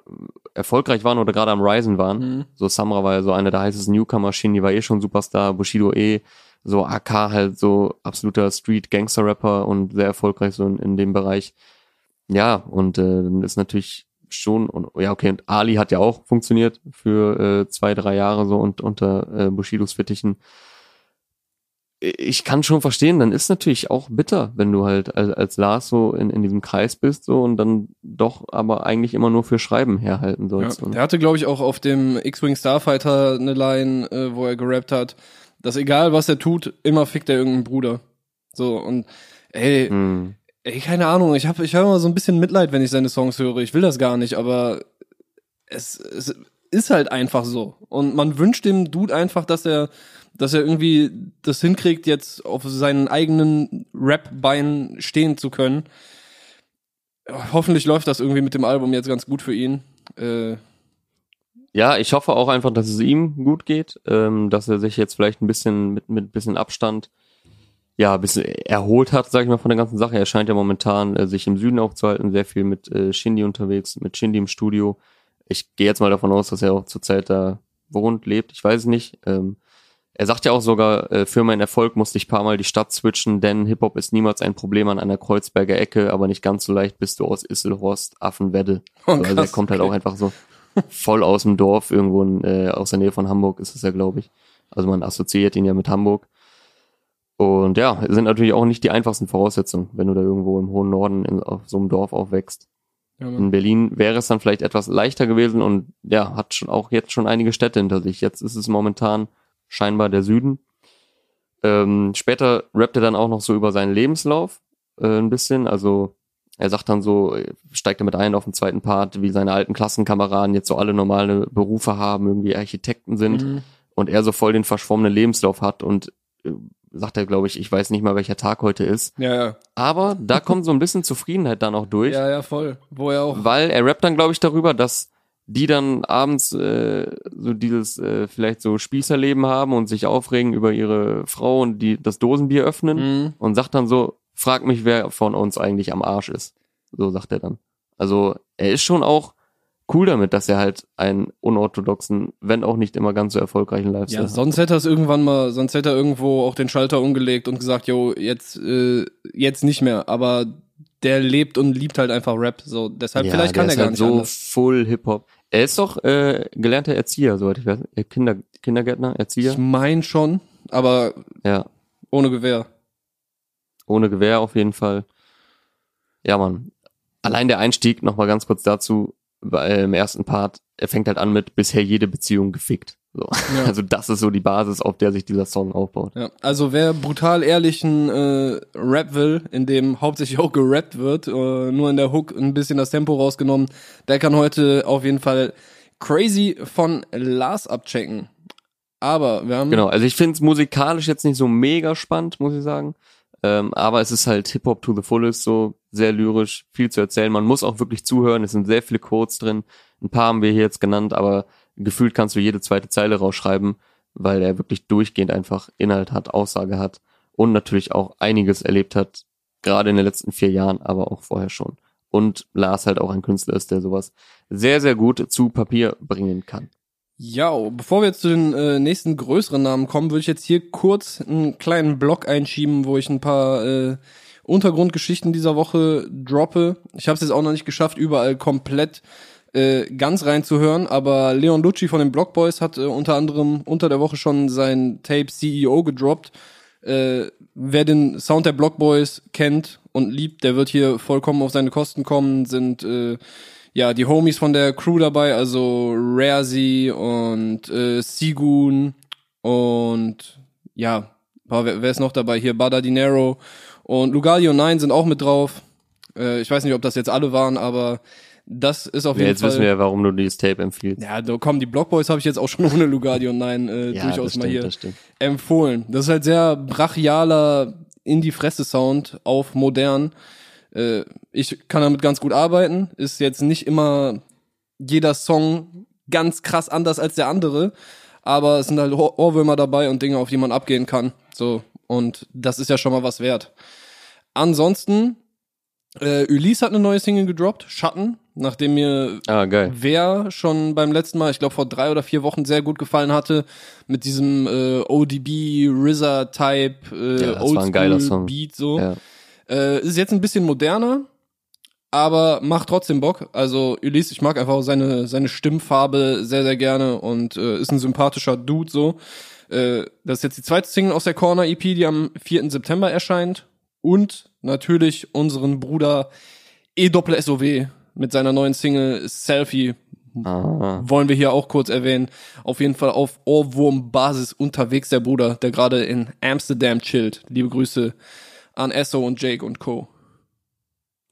erfolgreich waren oder gerade am Risen waren. Mhm. So Samra war ja so einer der heißesten Newcomer, Shindy war eh schon Superstar, Bushido eh, so AK halt so absoluter Street-Gangster-Rapper und sehr erfolgreich so in, in dem Bereich. Ja, und äh, dann ist natürlich schon, und ja, okay, und Ali hat ja auch funktioniert für äh, zwei, drei Jahre so und unter äh, Bushidos Fittichen ich kann schon verstehen, dann ist natürlich auch bitter, wenn du halt als, als Lars so in, in diesem Kreis bist so und dann doch aber eigentlich immer nur für Schreiben herhalten sollst. Ja, der hatte, glaube ich, auch auf dem X-Wing Starfighter eine Line, äh, wo er gerappt hat, dass egal was er tut, immer fickt er irgendeinen Bruder. So, und ey, hm. ey, keine Ahnung, ich habe ich hab immer so ein bisschen Mitleid, wenn ich seine Songs höre. Ich will das gar nicht, aber es, es ist halt einfach so. Und man wünscht dem Dude einfach, dass er dass er irgendwie das hinkriegt, jetzt auf seinen eigenen Rap-Beinen stehen zu können. Hoffentlich läuft das irgendwie mit dem Album jetzt ganz gut für ihn. Äh, ja, ich hoffe auch einfach, dass es ihm gut geht, ähm, dass er sich jetzt vielleicht ein bisschen mit mit bisschen Abstand ja, ein bisschen erholt hat, sag ich mal, von der ganzen Sache. Er scheint ja momentan äh, sich im Süden aufzuhalten, sehr viel mit äh, Shindy unterwegs, mit Shindy im Studio. Ich gehe jetzt mal davon aus, dass er auch zurzeit da wohnt, lebt. Ich weiß es nicht. Ähm, er sagt ja auch sogar, äh, für meinen Erfolg musste ich paar Mal die Stadt switchen, denn Hip-Hop ist niemals ein Problem an einer Kreuzberger Ecke, aber nicht ganz so leicht bist du aus Isselhorst, Affenwedde. Oh, also er kommt halt okay. auch einfach so voll aus dem Dorf, irgendwo in, äh, aus der Nähe von Hamburg ist es ja, glaube ich. Also man assoziiert ihn ja mit Hamburg. Und ja, sind natürlich auch nicht die einfachsten Voraussetzungen, wenn du da irgendwo im hohen Norden in, auf so einem Dorf aufwächst. Ja, in Berlin wäre es dann vielleicht etwas leichter gewesen und ja, hat schon auch jetzt schon einige Städte hinter sich. Jetzt ist es momentan scheinbar der Süden. Ähm, später rappt er dann auch noch so über seinen Lebenslauf äh, ein bisschen. Also er sagt dann so, steigt damit ein auf den zweiten Part, wie seine alten Klassenkameraden jetzt so alle normale Berufe haben, irgendwie Architekten sind mhm. und er so voll den verschwommenen Lebenslauf hat und äh, sagt er, glaube ich, ich weiß nicht mal, welcher Tag heute ist. Ja, ja. Aber da kommt so ein bisschen Zufriedenheit dann auch durch. Ja, ja, voll. Wo er auch. Weil er rappt dann, glaube ich, darüber, dass die dann abends äh, so dieses äh, vielleicht so Spießerleben haben und sich aufregen über ihre Frau und die das Dosenbier öffnen mhm. und sagt dann so, frag mich, wer von uns eigentlich am Arsch ist. So sagt er dann. Also er ist schon auch cool damit, dass er halt einen unorthodoxen, wenn auch nicht immer ganz so erfolgreichen Lifestyle ja, sonst hätte er es irgendwann mal, sonst hätte er irgendwo auch den Schalter umgelegt und gesagt, jo, jetzt, äh, jetzt nicht mehr. Aber der lebt und liebt halt einfach Rap. So, deshalb ja, vielleicht kann er gar halt nicht so anders. full Hip Hop. Er ist doch äh, gelernter Erzieher, soweit ich weiß. Äh, Kinder, Kindergärtner, Erzieher. Ich mein schon, aber ja. ohne Gewehr. Ohne Gewehr auf jeden Fall. Ja, Mann. Allein der Einstieg, nochmal ganz kurz dazu, weil im ersten Part, er fängt halt an mit bisher jede Beziehung gefickt. So. Ja. Also das ist so die Basis, auf der sich dieser Song aufbaut. Ja. Also wer brutal ehrlichen äh, Rap will, in dem hauptsächlich auch gerappt wird, äh, nur in der Hook ein bisschen das Tempo rausgenommen, der kann heute auf jeden Fall Crazy von Lars abchecken. Aber wir haben... Genau, also ich finde es musikalisch jetzt nicht so mega spannend, muss ich sagen. Ähm, aber es ist halt Hip-Hop to the fullest, so sehr lyrisch, viel zu erzählen. Man muss auch wirklich zuhören, es sind sehr viele Codes drin. Ein paar haben wir hier jetzt genannt, aber gefühlt kannst du jede zweite Zeile rausschreiben, weil er wirklich durchgehend einfach Inhalt hat, Aussage hat und natürlich auch einiges erlebt hat, gerade in den letzten vier Jahren, aber auch vorher schon. Und Lars halt auch ein Künstler ist, der sowas sehr, sehr gut zu Papier bringen kann. Ja, bevor wir jetzt zu den äh, nächsten größeren Namen kommen, würde ich jetzt hier kurz einen kleinen Blog einschieben, wo ich ein paar äh, Untergrundgeschichten dieser Woche droppe. Ich habe es jetzt auch noch nicht geschafft, überall komplett äh, ganz reinzuhören, aber Leon Lucci von den Block Boys hat äh, unter anderem unter der Woche schon sein Tape CEO gedroppt. Äh, wer den Sound der Block Boys kennt und liebt, der wird hier vollkommen auf seine Kosten kommen, sind äh, ja, die Homies von der Crew dabei, also Rarzy und äh, Sigun und ja, wer, wer ist noch dabei? Hier Bada Dinero und Lugalio 9 sind auch mit drauf. Äh, ich weiß nicht, ob das jetzt alle waren, aber das ist auf Ja, jeden jetzt Fall. wissen wir ja, warum du dieses Tape empfiehlst. ja, da kommen die Blockboys habe ich jetzt auch schon ohne Lugardio 9 äh, Ja, durchaus mal stimmt, hier das stimmt. empfohlen. Das ist halt sehr brachialer in die Fresse Sound auf modern. Äh, ich kann damit ganz gut arbeiten. Ist jetzt nicht immer jeder Song ganz krass anders als der andere, aber es sind halt Ohr- Ohrwürmer dabei und Dinge, auf die man abgehen kann. So und das ist ja schon mal was wert. Ansonsten äh, Ulysse hat eine neue Single gedroppt, Schatten, nachdem mir Ah, geil. wer schon beim letzten Mal, ich glaube vor drei oder vier Wochen sehr gut gefallen hatte, mit diesem äh, ODB RZA Type äh, Ja, Song. Beat so. Ja. Äh, ist jetzt ein bisschen moderner, aber macht trotzdem Bock. Also Ulysse, ich mag einfach seine seine Stimmfarbe sehr sehr gerne und äh, ist ein sympathischer Dude so. Äh, das ist jetzt die zweite Single aus der Corner EP, die am 4. September erscheint und natürlich unseren Bruder E Doppel SOW mit seiner neuen Single Selfie Ah, wollen wir hier auch kurz erwähnen. Auf jeden Fall auf Ohrwurm-Basis unterwegs der Bruder, der gerade in Amsterdam chillt. Liebe Grüße an Esso und Jake und Co.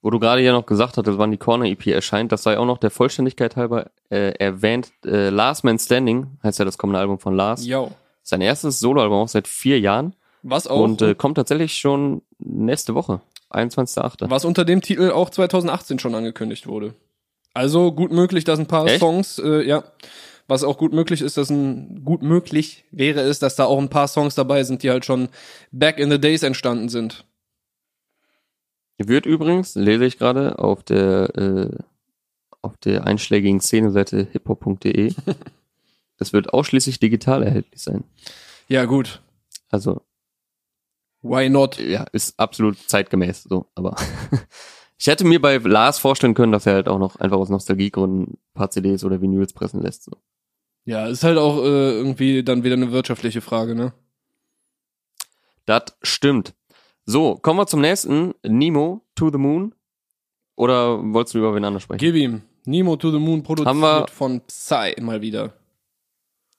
wo du gerade ja noch gesagt hattest, wann die Corner EP erscheint, das sei auch noch der Vollständigkeit halber äh, erwähnt. Äh, Last Man Standing heißt ja das kommende Album von Lars. Yo. Sein erstes Soloalbum auch seit vier Jahren Was auch, und äh, kommt tatsächlich schon nächste Woche, 21.8. was unter dem Titel auch 2018 schon angekündigt wurde. Also gut möglich, dass ein paar Echt? Songs, äh, ja, was auch gut möglich ist, dass ein gut möglich wäre, ist, dass da auch ein paar Songs dabei sind, die halt schon back in the days entstanden sind. Wird übrigens, lese ich gerade, auf der äh, auf der einschlägigen Szeneseite hiphop.de. das wird ausschließlich digital erhältlich sein. Ja gut, Also why not? ja, ist absolut zeitgemäß so, aber ich hätte mir bei Lars vorstellen können, dass er halt auch noch einfach aus Nostalgiegründen ein paar CDs oder Vinyls pressen lässt. So. Ja, ist halt auch äh, irgendwie dann wieder eine wirtschaftliche Frage, ne? Das stimmt. So, kommen wir zum nächsten. Nemo to the Moon. Oder wolltest du über wen anders sprechen? Gib ihm. Nemo to the Moon produziert von Psy mal wieder.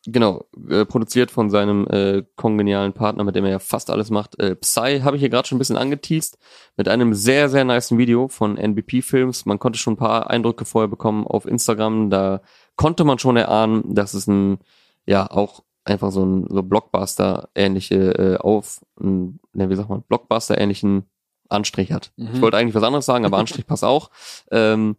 Genau, äh, produziert von seinem äh, kongenialen Partner, mit dem er ja fast alles macht. Äh, Psy habe ich hier gerade schon ein bisschen angeteased, mit einem sehr, sehr niceen Video von NBP Films. Man konnte schon ein paar Eindrücke vorher bekommen auf Instagram. Da konnte man schon erahnen, dass es ein, ja, auch einfach so ein so Blockbuster-ähnliche äh, auf, ein, ne, wie sagt man, Blockbuster-ähnlichen Anstrich hat. Mhm. Ich wollte eigentlich was anderes sagen, aber Anstrich passt auch. Ähm,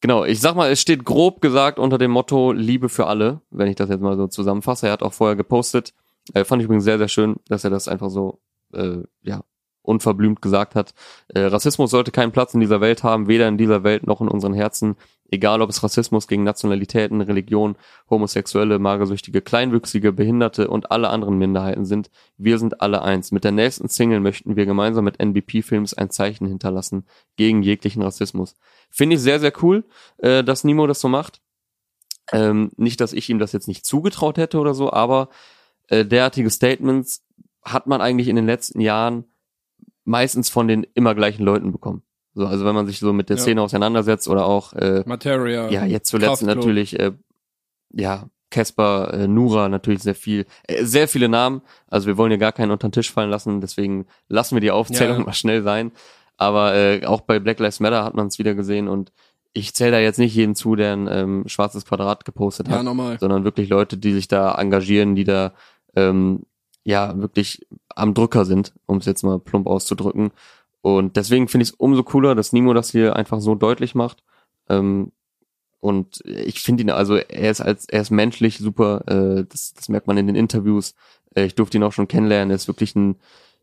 Genau, ich sag mal, es steht grob gesagt unter dem Motto Liebe für alle, wenn ich das jetzt mal so zusammenfasse. Er hat auch vorher gepostet, äh, fand ich übrigens sehr, sehr schön, dass er das einfach so, äh, ja, unverblümt gesagt hat. Äh, Rassismus sollte keinen Platz in dieser Welt haben, weder in dieser Welt noch in unseren Herzen. Egal, ob es Rassismus gegen Nationalitäten, Religion, Homosexuelle, Magersüchtige, Kleinwüchsige, Behinderte und alle anderen Minderheiten sind. Wir sind alle eins. Mit der nächsten Single möchten wir gemeinsam mit NBP Films ein Zeichen hinterlassen gegen jeglichen Rassismus. Finde ich sehr, sehr cool, äh, dass Nimo das so macht. Ähm, nicht, dass ich ihm das jetzt nicht zugetraut hätte oder so, aber äh, derartige Statements hat man eigentlich in den letzten Jahren meistens von den immer gleichen Leuten bekommen. So, also wenn man sich so mit der Ja. Szene auseinandersetzt oder auch äh, Materia. ja, jetzt zuletzt Kraftklub. natürlich, äh, ja, Casper, äh, Nura natürlich sehr viel, äh, sehr viele Namen. Also wir wollen ja gar keinen unter den Tisch fallen lassen, deswegen lassen wir die Aufzählung Ja, ja. mal schnell sein. Aber äh, auch bei Black Lives Matter hat man es wieder gesehen und ich zähle da jetzt nicht jeden zu, der ein ähm, schwarzes Quadrat gepostet Ja, hat, normal. sondern wirklich Leute, die sich da engagieren, die da ähm, ja wirklich am Drücker sind, um es jetzt mal plump auszudrücken. Und deswegen finde ich es umso cooler, dass Nimo das hier einfach so deutlich macht. Ähm, und ich finde ihn, also er ist als er ist menschlich super, äh, das, das merkt man in den Interviews. Äh, ich durfte ihn auch schon kennenlernen. Er ist wirklich ein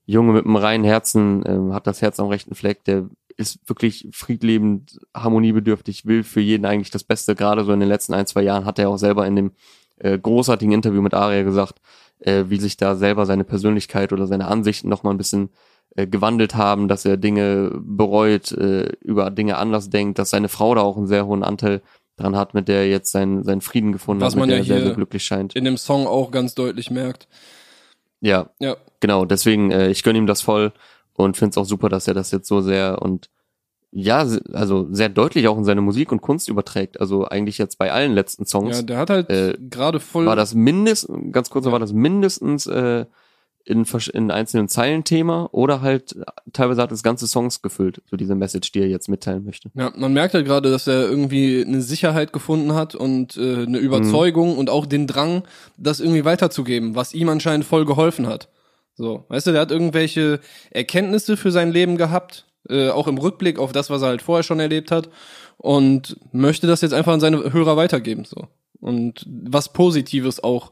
Junge mit einem reinen Herzen, ähm, hat das Herz am rechten Fleck, der ist wirklich friedlebend, harmoniebedürftig, will für jeden eigentlich das Beste. Gerade so in den letzten ein, zwei Jahren hat er auch selber in dem äh, großartigen Interview mit Aria gesagt, äh, wie sich da selber seine Persönlichkeit oder seine Ansichten noch mal ein bisschen äh, gewandelt haben, dass er Dinge bereut, äh, über Dinge anders denkt, dass seine Frau da auch einen sehr hohen Anteil dran hat, mit der er jetzt seinen, seinen Frieden gefunden Was hat, mit man der ja er sehr, sehr glücklich scheint. In dem Song auch ganz deutlich merkt. Ja, Ja, genau, deswegen, äh, ich gönne ihm das voll und finde es auch super, dass er das jetzt so sehr und ja, also sehr deutlich auch in seine Musik und Kunst überträgt. Also eigentlich jetzt bei allen letzten Songs ja, der hat halt äh, gerade voll. war das mindestens, ganz kurz, war das mindestens äh, in, in einzelnen Zeilen Thema oder halt teilweise hat es ganze Songs gefüllt, so diese Message, die er jetzt mitteilen möchte. Ja, man merkt halt gerade, dass er irgendwie eine Sicherheit gefunden hat und äh, eine Überzeugung und auch den Drang, das irgendwie weiterzugeben, was ihm anscheinend voll geholfen hat. So, weißt du, der hat irgendwelche Erkenntnisse für sein Leben gehabt, äh, auch im Rückblick auf das, was er halt vorher schon erlebt hat und möchte das jetzt einfach an seine Hörer weitergeben, so. Und was Positives auch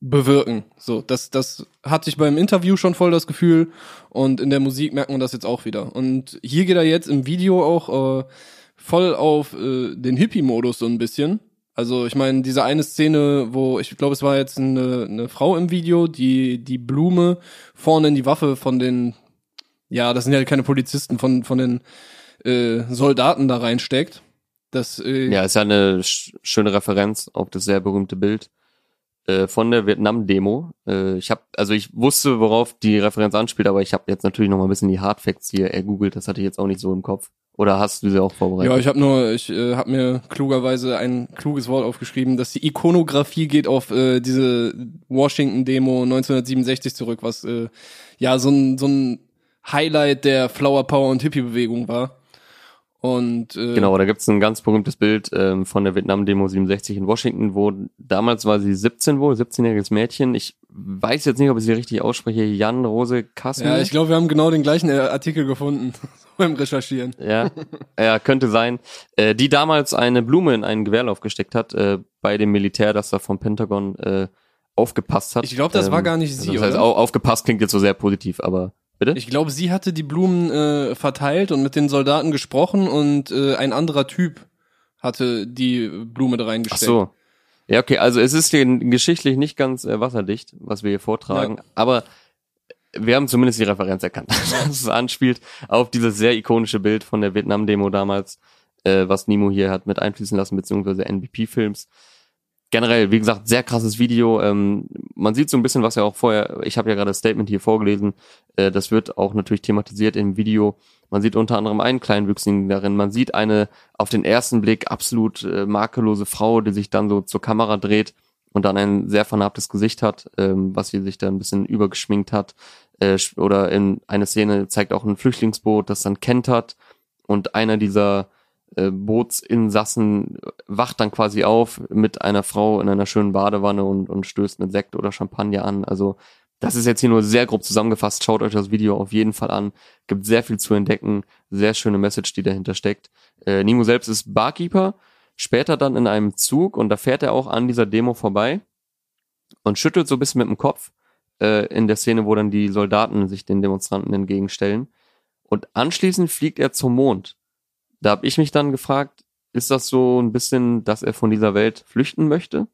bewirken. So, das, das hatte ich beim Interview schon voll das Gefühl und in der Musik merkt man das jetzt auch wieder. Und hier geht er jetzt im Video auch äh, voll auf äh, den Hippie-Modus so ein bisschen. Also ich meine, diese eine Szene, wo ich glaube, es war jetzt eine, eine Frau im Video, die die Blume vorne in die Waffe von den, ja, das sind ja keine Polizisten, von von den äh, Soldaten da reinsteckt. Das äh, Ja, ist ja eine sch schöne Referenz auf das sehr berühmte Bild äh, von der Vietnam-Demo. Äh, ich habe, also ich wusste, worauf die Referenz anspielt, aber ich habe jetzt natürlich noch mal ein bisschen die Hardfacts hier ergoogelt. Das hatte ich jetzt auch nicht so im Kopf. Oder hast du sie auch vorbereitet? Ja, ich habe nur, ich äh, habe mir klugerweise ein kluges Wort aufgeschrieben, dass die Ikonografie geht auf äh, diese Washington-Demo 1967 zurück, was äh, ja so ein, so ein Highlight der Flower Power und Hippie-Bewegung war. Und äh, Genau, da gibt's ein ganz berühmtes Bild ähm, von der Vietnam-Demo 67 in Washington, wo damals war sie 17 wohl, 17-jähriges Mädchen. Ich weiß jetzt nicht, ob ich sie richtig ausspreche. Jan Rose Kassel. ja, ich glaube, wir haben genau den gleichen äh, Artikel gefunden beim Recherchieren. ja, ja, könnte sein. Äh, die damals eine Blume in einen Gewehrlauf gesteckt hat äh, bei dem Militär, das da vom Pentagon äh, aufgepasst hat. Ich glaub, das war gar nicht sie, Das heißt, oder? au aufgepasst klingt jetzt so sehr positiv, aber bitte? Ich glaube, sie hatte die Blumen äh, verteilt und mit den Soldaten gesprochen und äh, ein anderer Typ hatte die Blume da Ach reingesteckt. so. Ja, okay, also es ist hier geschichtlich nicht ganz äh, wasserdicht, was wir hier vortragen, Ja. aber wir haben zumindest die Referenz erkannt, dass es anspielt auf dieses sehr ikonische Bild von der Vietnam-Demo damals, äh, was Nemo hier hat mit einfließen lassen, beziehungsweise NBP-Films. Generell, wie gesagt, sehr krasses Video. Ähm, man sieht so ein bisschen, was er auch vorher, ich habe ja gerade das Statement hier vorgelesen, äh, das wird auch natürlich thematisiert im Video. Man sieht unter anderem einen Kleinwüchsigen darin. Man sieht eine auf den ersten Blick absolut äh, makellose Frau, die sich dann so zur Kamera dreht und dann ein sehr vernarbtes Gesicht hat, ähm, was sie sich da ein bisschen übergeschminkt hat. Äh, oder in eine Szene zeigt auch ein Flüchtlingsboot, das dann kentert und einer dieser äh, Bootsinsassen wacht dann quasi auf mit einer Frau in einer schönen Badewanne und, und stößt mit Sekt oder Champagner an. Also das ist jetzt hier nur sehr grob zusammengefasst. Schaut euch das Video auf jeden Fall an. Gibt sehr viel zu entdecken. Sehr schöne Message, die dahinter steckt. Äh, Nimo selbst ist Barkeeper. Später dann in einem Zug und da fährt er auch an dieser Demo vorbei und schüttelt so ein bisschen mit dem Kopf äh, in der Szene, wo dann die Soldaten sich den Demonstranten entgegenstellen. Und anschließend fliegt er zum Mond. Da habe ich mich dann gefragt, ist das so ein bisschen, dass er von dieser Welt flüchten möchte?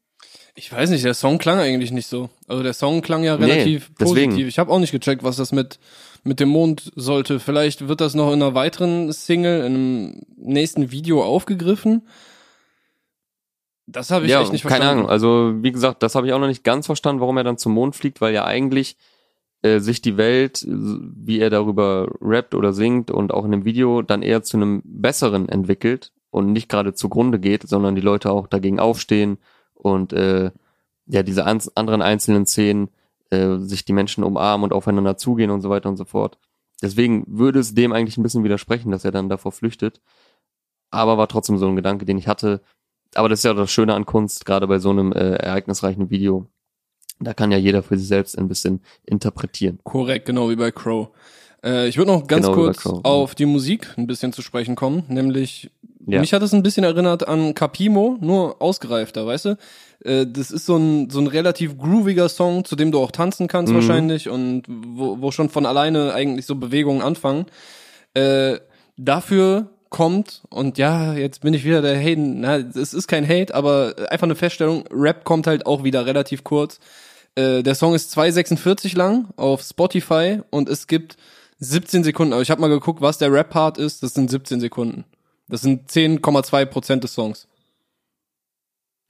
Ich weiß nicht, der Song klang eigentlich nicht so. Also der Song klang ja Nee, relativ deswegen. positiv. Ich habe auch nicht gecheckt, was das mit mit dem Mond sollte. Vielleicht wird das noch in einer weiteren Single, in einem nächsten Video aufgegriffen. Das habe ich ja, echt nicht keine verstanden. Ahnung. Also wie gesagt, das habe ich auch noch nicht ganz verstanden, warum er dann zum Mond fliegt, weil ja eigentlich äh, sich die Welt, äh, wie er darüber rappt oder singt und auch in dem Video dann eher zu einem besseren entwickelt und nicht gerade zugrunde geht, sondern die Leute auch dagegen aufstehen und äh, ja diese an anderen einzelnen Szenen äh, sich die Menschen umarmen und aufeinander zugehen und so weiter und so fort. Deswegen würde es dem eigentlich ein bisschen widersprechen, dass er dann davor flüchtet. Aber war trotzdem so ein Gedanke, den ich hatte. Aber das ist ja das Schöne an Kunst, gerade bei so einem äh, ereignisreichen Video. Da kann ja jeder für sich selbst ein bisschen interpretieren. Korrekt, genau wie bei Crow. Äh, ich würde noch ganz Genau kurz Crow, auf die Musik ein bisschen zu sprechen kommen, nämlich Ja. mich hat es ein bisschen erinnert an Capimo, nur ausgereifter, weißt du? Äh, das ist so ein, so ein relativ grooviger Song, zu dem du auch tanzen kannst Mhm. wahrscheinlich und wo, wo schon von alleine eigentlich so Bewegungen anfangen. Äh, dafür kommt und ja, jetzt bin ich wieder der Hayden. Na, es ist kein Hate, aber einfach eine Feststellung. Rap kommt halt auch wieder relativ kurz. Äh, der Song ist 2,46 lang auf Spotify und es gibt 17 Sekunden. Aber ich habe mal geguckt, was der Rap-Part ist. Das sind 17 Sekunden. Das sind 10,2 Prozent des Songs.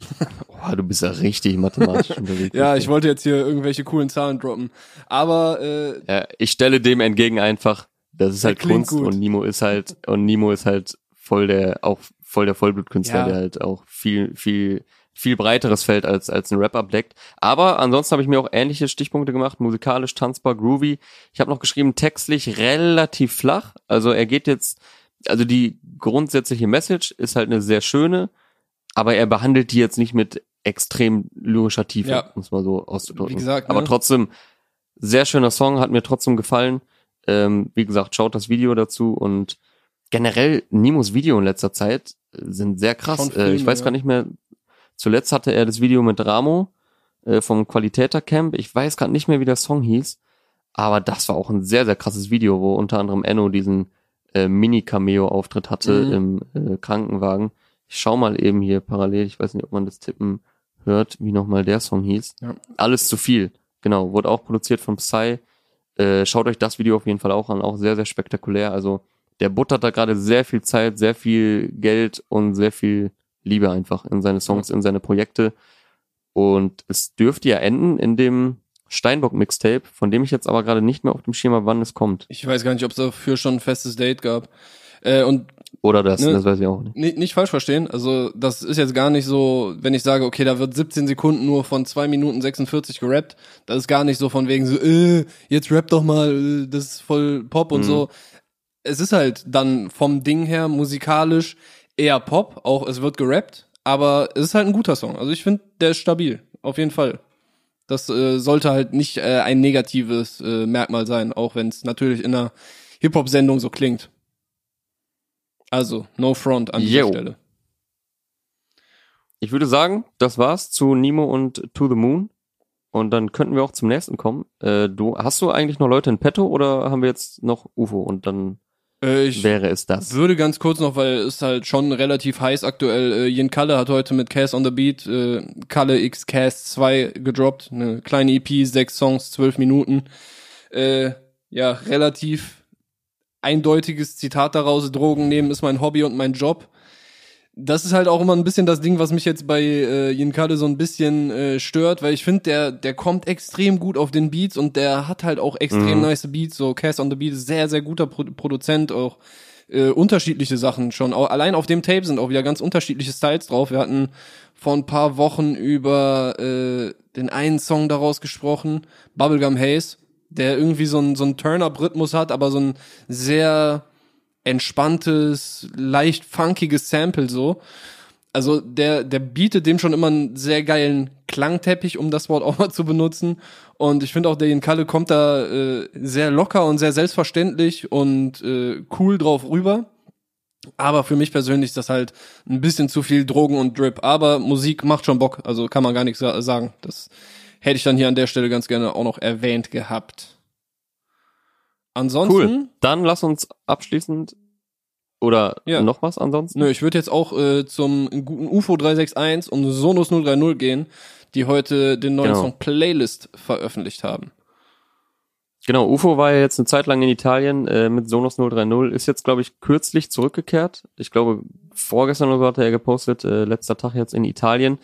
Oh, du bist ja richtig mathematisch unterwegs. ja, ich wollte jetzt hier irgendwelche coolen Zahlen droppen. Aber äh, ja, ich stelle dem entgegen einfach, das ist halt Kunst gut. und Nimo ist halt und Nimo ist halt voll der auch voll der Vollblutkünstler, Ja. der halt auch viel viel viel breiteres Feld als als ein Rap abdeckt. Aber ansonsten habe ich mir auch ähnliche Stichpunkte gemacht, musikalisch, tanzbar, groovy. Ich habe noch geschrieben textlich relativ flach. Also er geht jetzt also die grundsätzliche Message ist halt eine sehr schöne, aber er behandelt die jetzt nicht mit extrem lyrischer Tiefe, Ja. muss man so auszudrücken. Wie gesagt, aber ne? trotzdem sehr schöner Song, hat mir trotzdem gefallen. Ähm, wie gesagt, schaut das Video dazu und generell Nimos Video in letzter Zeit sind sehr krass. Schon äh, ich weiß ja. gar nicht mehr. Zuletzt hatte er das Video mit Ramo äh, vom Qualitäter Camp. Ich weiß gerade nicht mehr, wie der Song hieß, aber das war auch ein sehr sehr krasses Video, wo unter anderem Enno diesen äh, Mini-Cameo-Auftritt hatte Mhm. im äh, Krankenwagen. Ich schau mal eben hier parallel. Ich weiß nicht, ob man das Tippen hört, wie nochmal der Song hieß. Ja. Alles zu viel. Genau, wurde auch produziert von Psy. Äh, schaut euch das Video auf jeden Fall auch an, auch sehr, sehr spektakulär. Also der buttert da gerade sehr viel Zeit, sehr viel Geld und sehr viel Liebe einfach in seine Songs, in seine Projekte. Und es dürfte ja enden in dem Steinbock-Mixtape, von dem ich jetzt aber gerade nicht mehr auf dem Schirm habe, wann es kommt. ich weiß gar nicht, ob es dafür schon ein festes Date gab. Äh, und Oder das, Ne? das weiß ich auch nicht. nicht, nicht falsch verstehen. Also das ist jetzt gar nicht so, wenn ich sage, okay, da wird 17 Sekunden nur von 2 Minuten 46 gerappt. Das ist gar nicht so von wegen so, äh, jetzt rap doch mal, äh, das ist voll Pop und Mhm. so. Es ist halt dann vom Ding her musikalisch eher Pop, auch es wird gerappt, aber es ist halt ein guter Song. Also ich finde, der ist stabil, auf jeden Fall. Das äh, sollte halt nicht äh, ein negatives äh, Merkmal sein, auch wenn es natürlich in einer Hip-Hop-Sendung so klingt. Also, no front an dieser Yo. Stelle. Ich würde sagen, das war's zu Nemo und To the Moon. Und dann könnten wir auch zum nächsten kommen. Äh, du, hast du eigentlich noch Leute in petto oder haben wir jetzt noch UFO und dann ich wäre es das? würde ganz kurz noch, weil es halt schon relativ heiß aktuell, äh, Jen Kalle hat heute mit Cass on the Beat äh, Kalle X Cass 2 gedroppt. Eine kleine EP, sechs Songs, zwölf Minuten. Äh, ja, relativ eindeutiges Zitat daraus, Drogen nehmen ist mein Hobby und mein Job. Das ist halt auch immer ein bisschen das Ding, was mich jetzt bei äh, Jen Kalle so ein bisschen äh, stört, weil ich finde, der, der kommt extrem gut auf den Beats und der hat halt auch extrem Mhm. nice Beats. So Cass on the Beat ist sehr, sehr guter Pro Produzent, auch äh, unterschiedliche Sachen schon. Auch, allein auf dem Tape sind auch wieder ganz unterschiedliche Styles drauf. Wir hatten vor ein paar Wochen über äh, den einen Song daraus gesprochen, Bubblegum Haze, der irgendwie so ein so ein Turn-up-Rhythmus hat, aber so ein sehr entspanntes, leicht funkiges Sample so. Also der, der bietet dem schon immer einen sehr geilen Klangteppich, um das Wort auch mal zu benutzen. Und ich finde auch, der Kalle kommt da äh, sehr locker und sehr selbstverständlich und äh, cool drauf rüber. Aber für mich persönlich ist das halt ein bisschen zu viel Drogen und Drip. Aber Musik macht schon Bock, also kann man gar nichts sa sagen. Das hätte ich dann hier an der Stelle ganz gerne auch noch erwähnt gehabt. Ansonsten, Cool. Dann lass uns abschließend oder Ja. noch was ansonsten? Nö, ich würde jetzt auch äh, zum guten UFO 361 und Sonos 030 gehen, die heute den neuen Genau. Song Playlist veröffentlicht haben. Genau, UFO war ja jetzt eine Zeit lang in Italien äh, mit Sonos 030, ist jetzt, glaube ich, kürzlich zurückgekehrt. Ich glaube, vorgestern oder so hatte er gepostet, äh, letzter Tag jetzt in Italien.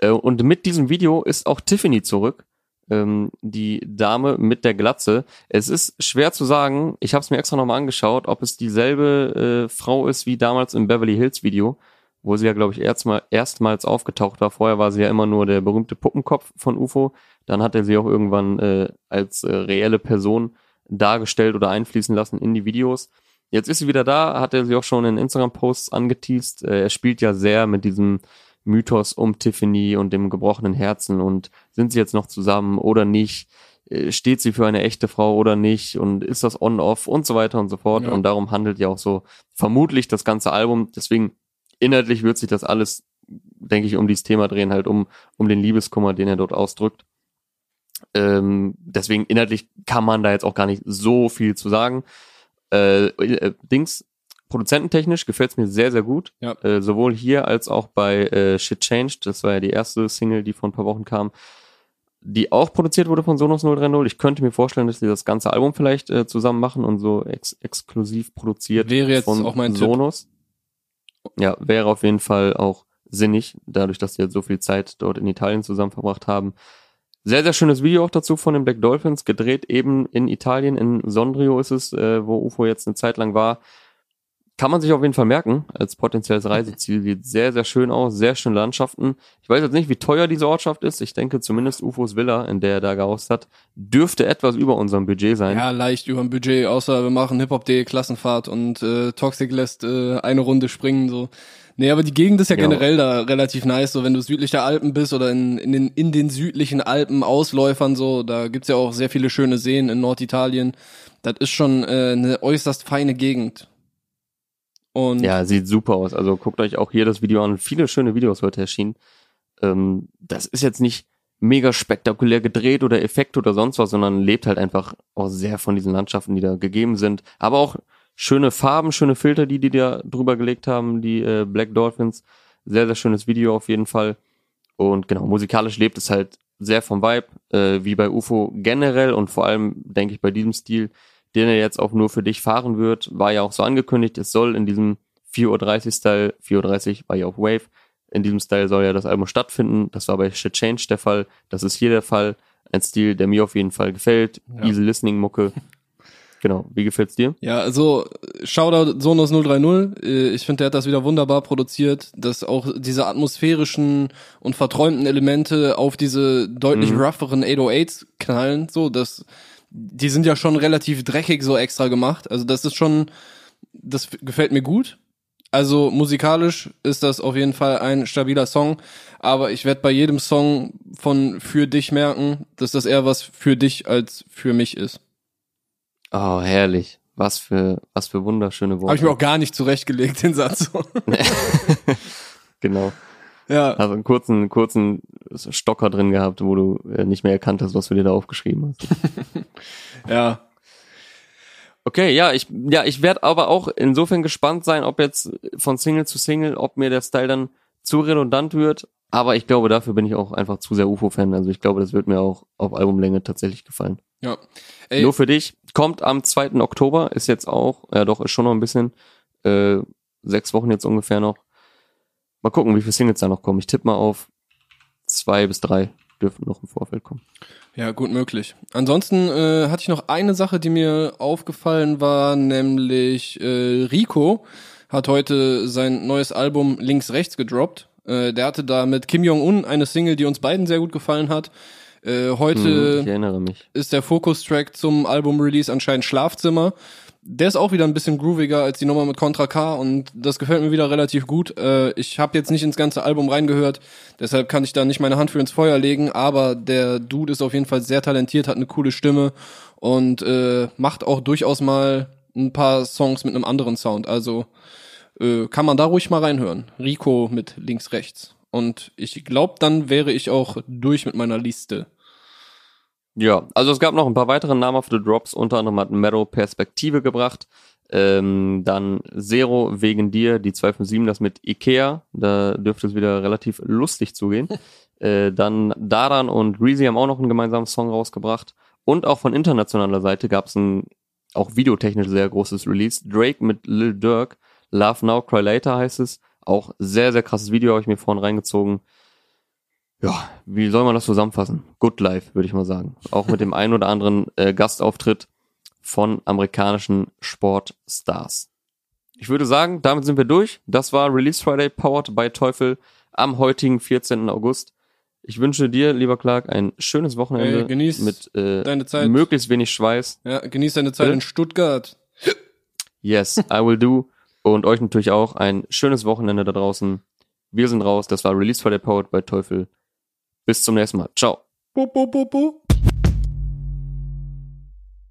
Äh, und mit diesem Video ist auch Tiffany zurück, ähm, die Dame mit der Glatze. Es ist schwer zu sagen, ich habe es mir extra nochmal angeschaut, ob es dieselbe äh, Frau ist wie damals im Beverly Hills Video, wo sie ja, glaube ich, erstmal, erstmals aufgetaucht war. Vorher war sie ja immer nur der berühmte Puppenkopf von UFO. Dann hat er sie auch irgendwann äh, als äh, reelle Person dargestellt oder einfließen lassen in die Videos. Jetzt ist sie wieder da, hat er sie auch schon in Instagram-Posts angeteased. Äh, er spielt ja sehr mit diesem Mythos um Tiffany und dem gebrochenen Herzen und sind sie jetzt noch zusammen oder nicht? Äh, Steht sie für eine echte Frau oder nicht? Und ist das on-off und so weiter und so fort? Ja. Und darum handelt ja auch so vermutlich das ganze Album. Deswegen inhaltlich wird sich das alles, denke ich, um dieses Thema drehen, halt um, um den Liebeskummer, den er dort ausdrückt. Ähm, deswegen inhaltlich kann man da jetzt auch gar nicht so viel zu sagen. Äh, äh, Dings, Produzententechnisch gefällt's mir sehr, sehr gut. Ja. Äh, sowohl hier als auch bei äh, Shit Changed. Das war ja die erste Single, die vor ein paar Wochen kam. Die auch produziert wurde von Sonos 030. Ich könnte mir vorstellen, dass die das ganze Album vielleicht äh, zusammen machen und so ex exklusiv produziert Wäre jetzt von auch mein Tipp. Sonos. Ja, wäre auf jeden Fall auch sinnig, dadurch, dass die jetzt so viel Zeit dort in Italien zusammen verbracht haben. Sehr, sehr schönes Video auch dazu von den Black Dolphins, gedreht eben in Italien, in Sondrio ist es, äh, wo UFO jetzt eine Zeit lang war. Kann man sich auf jeden Fall merken, als potenzielles Reiseziel. Sieht sehr, sehr schön aus, sehr schöne Landschaften. Ich weiß jetzt nicht, wie teuer diese Ortschaft ist. Ich denke zumindest UFOs Villa, in der er da gehaust hat, dürfte etwas über unserem Budget sein. Ja, leicht über dem Budget, außer wir machen Hip-Hop-D, Klassenfahrt und äh, Toxic lässt äh, eine Runde springen, so. Nee, aber die Gegend ist ja Ja. generell da relativ nice, so wenn du südlich der Alpen bist oder in, in, den, in den südlichen Alpen Ausläufern so, da gibt's ja auch sehr viele schöne Seen in Norditalien. Das ist schon äh, eine äußerst feine Gegend. Und Ja, sieht super aus. Also guckt euch auch hier das Video an. Viele schöne Videos heute erschienen. Ähm, das ist jetzt nicht mega spektakulär gedreht oder Effekt oder sonst was, sondern lebt halt einfach auch sehr von diesen Landschaften, die da gegeben sind. Aber auch schöne Farben, schöne Filter, die die da drüber gelegt haben, die äh, Black Dolphins. Sehr, sehr schönes Video auf jeden Fall. Und genau, musikalisch lebt es halt sehr vom Vibe, äh, wie bei UFO generell und vor allem, denke ich, bei diesem Stil, den er jetzt auch nur für dich fahren wird, war ja auch so angekündigt, es soll in diesem 4.30 Uhr Style, 4.30 Uhr war ja auch Wave, in diesem Style soll ja das Album stattfinden, das war bei Shit Change der Fall, das ist hier der Fall, ein Stil, der mir auf jeden Fall gefällt, Ja. easy listening Mucke, genau, wie gefällt's dir? Ja, also Shoutout Sonos 030. Äh, Ich finde, der hat das wieder wunderbar produziert, dass auch diese atmosphärischen und verträumten Elemente auf diese deutlich Mhm. rougheren 808s knallen, so, das, die sind ja schon relativ dreckig so extra gemacht. Also das ist schon, das gefällt mir gut. Also musikalisch ist das auf jeden Fall ein stabiler Song, aber ich werde bei jedem Song von Für dich merken, dass das eher was für dich als für mich ist. Oh, herrlich, was für, was für wunderschöne Worte. Habe ich mir auch gar nicht zurechtgelegt, den Satz. genau. Ja. Also einen kurzen, kurzen Stocker drin gehabt, wo du äh, nicht mehr erkannt hast, was du dir da aufgeschrieben hast. Ja. Okay, ja, ich, ja, ich werde aber auch insofern gespannt sein, ob jetzt von Single zu Single, ob mir der Style dann zu redundant wird. Aber ich glaube, dafür bin ich auch einfach zu sehr UFO-Fan. Also ich glaube, das wird mir auch auf Albumlänge tatsächlich gefallen. Ja. Ey, Nur für dich, kommt am 2. Oktober, ist jetzt auch, ja doch, ist schon noch ein bisschen, äh, sechs Wochen jetzt ungefähr noch. Mal gucken, wie viele Singles da noch kommen. Ich tippe mal auf zwei bis drei dürften noch im Vorfeld kommen. ja, gut möglich. Ansonsten äh, hatte ich noch eine Sache, die mir aufgefallen war, nämlich äh, Rico hat heute sein neues Album Links Rechts gedroppt. Äh, der hatte da mit Kim Jong-un eine Single, die uns beiden sehr gut gefallen hat. Äh, heute Hm, ich erinnere mich. ist der Fokus-Track zum Album-Release anscheinend Schlafzimmer. Der ist auch wieder ein bisschen grooviger als die Nummer mit Contra K und das gefällt mir wieder relativ gut. Äh, ich habe jetzt nicht ins ganze Album reingehört, deshalb kann ich da nicht meine Hand für ins Feuer legen, aber der Dude ist auf jeden Fall sehr talentiert, hat eine coole Stimme und äh, macht auch durchaus mal ein paar Songs mit einem anderen Sound. Also äh, kann man da ruhig mal reinhören. Rico mit links, rechts. Und ich glaube, dann wäre ich auch durch mit meiner Liste. Ja, also es gab noch ein paar weitere namhafte Drops, unter anderem hat Meadow Perspektive gebracht, ähm, dann Zero wegen dir, die 257 das mit Ikea, da dürfte es wieder relativ lustig zugehen. äh, dann Daran und Reezy haben auch noch einen gemeinsamen Song rausgebracht. Und auch von internationaler Seite gab es ein auch videotechnisch sehr großes Release, Drake mit Lil Durk, Love Now, Cry Later heißt es, auch sehr, sehr krasses Video, habe ich mir vorhin reingezogen. Ja, wie soll man das zusammenfassen? Good Life, würde ich mal sagen. Auch mit dem einen oder anderen äh, Gastauftritt von amerikanischen Sportstars. Ich würde sagen, damit sind wir durch. Das war Release Friday powered by Teufel am heutigen 14. August. Ich wünsche dir, lieber Clark, ein schönes Wochenende Ey, genieß mit äh, deine Zeit. möglichst wenig Schweiß. Ja, genieß deine Zeit Bitte? in Stuttgart. Yes, I will do. Und euch natürlich auch ein schönes Wochenende da draußen. Wir sind raus. Das war Release Friday powered by Teufel. Bis zum nächsten Mal. Ciao. Bu, bu, bu, bu.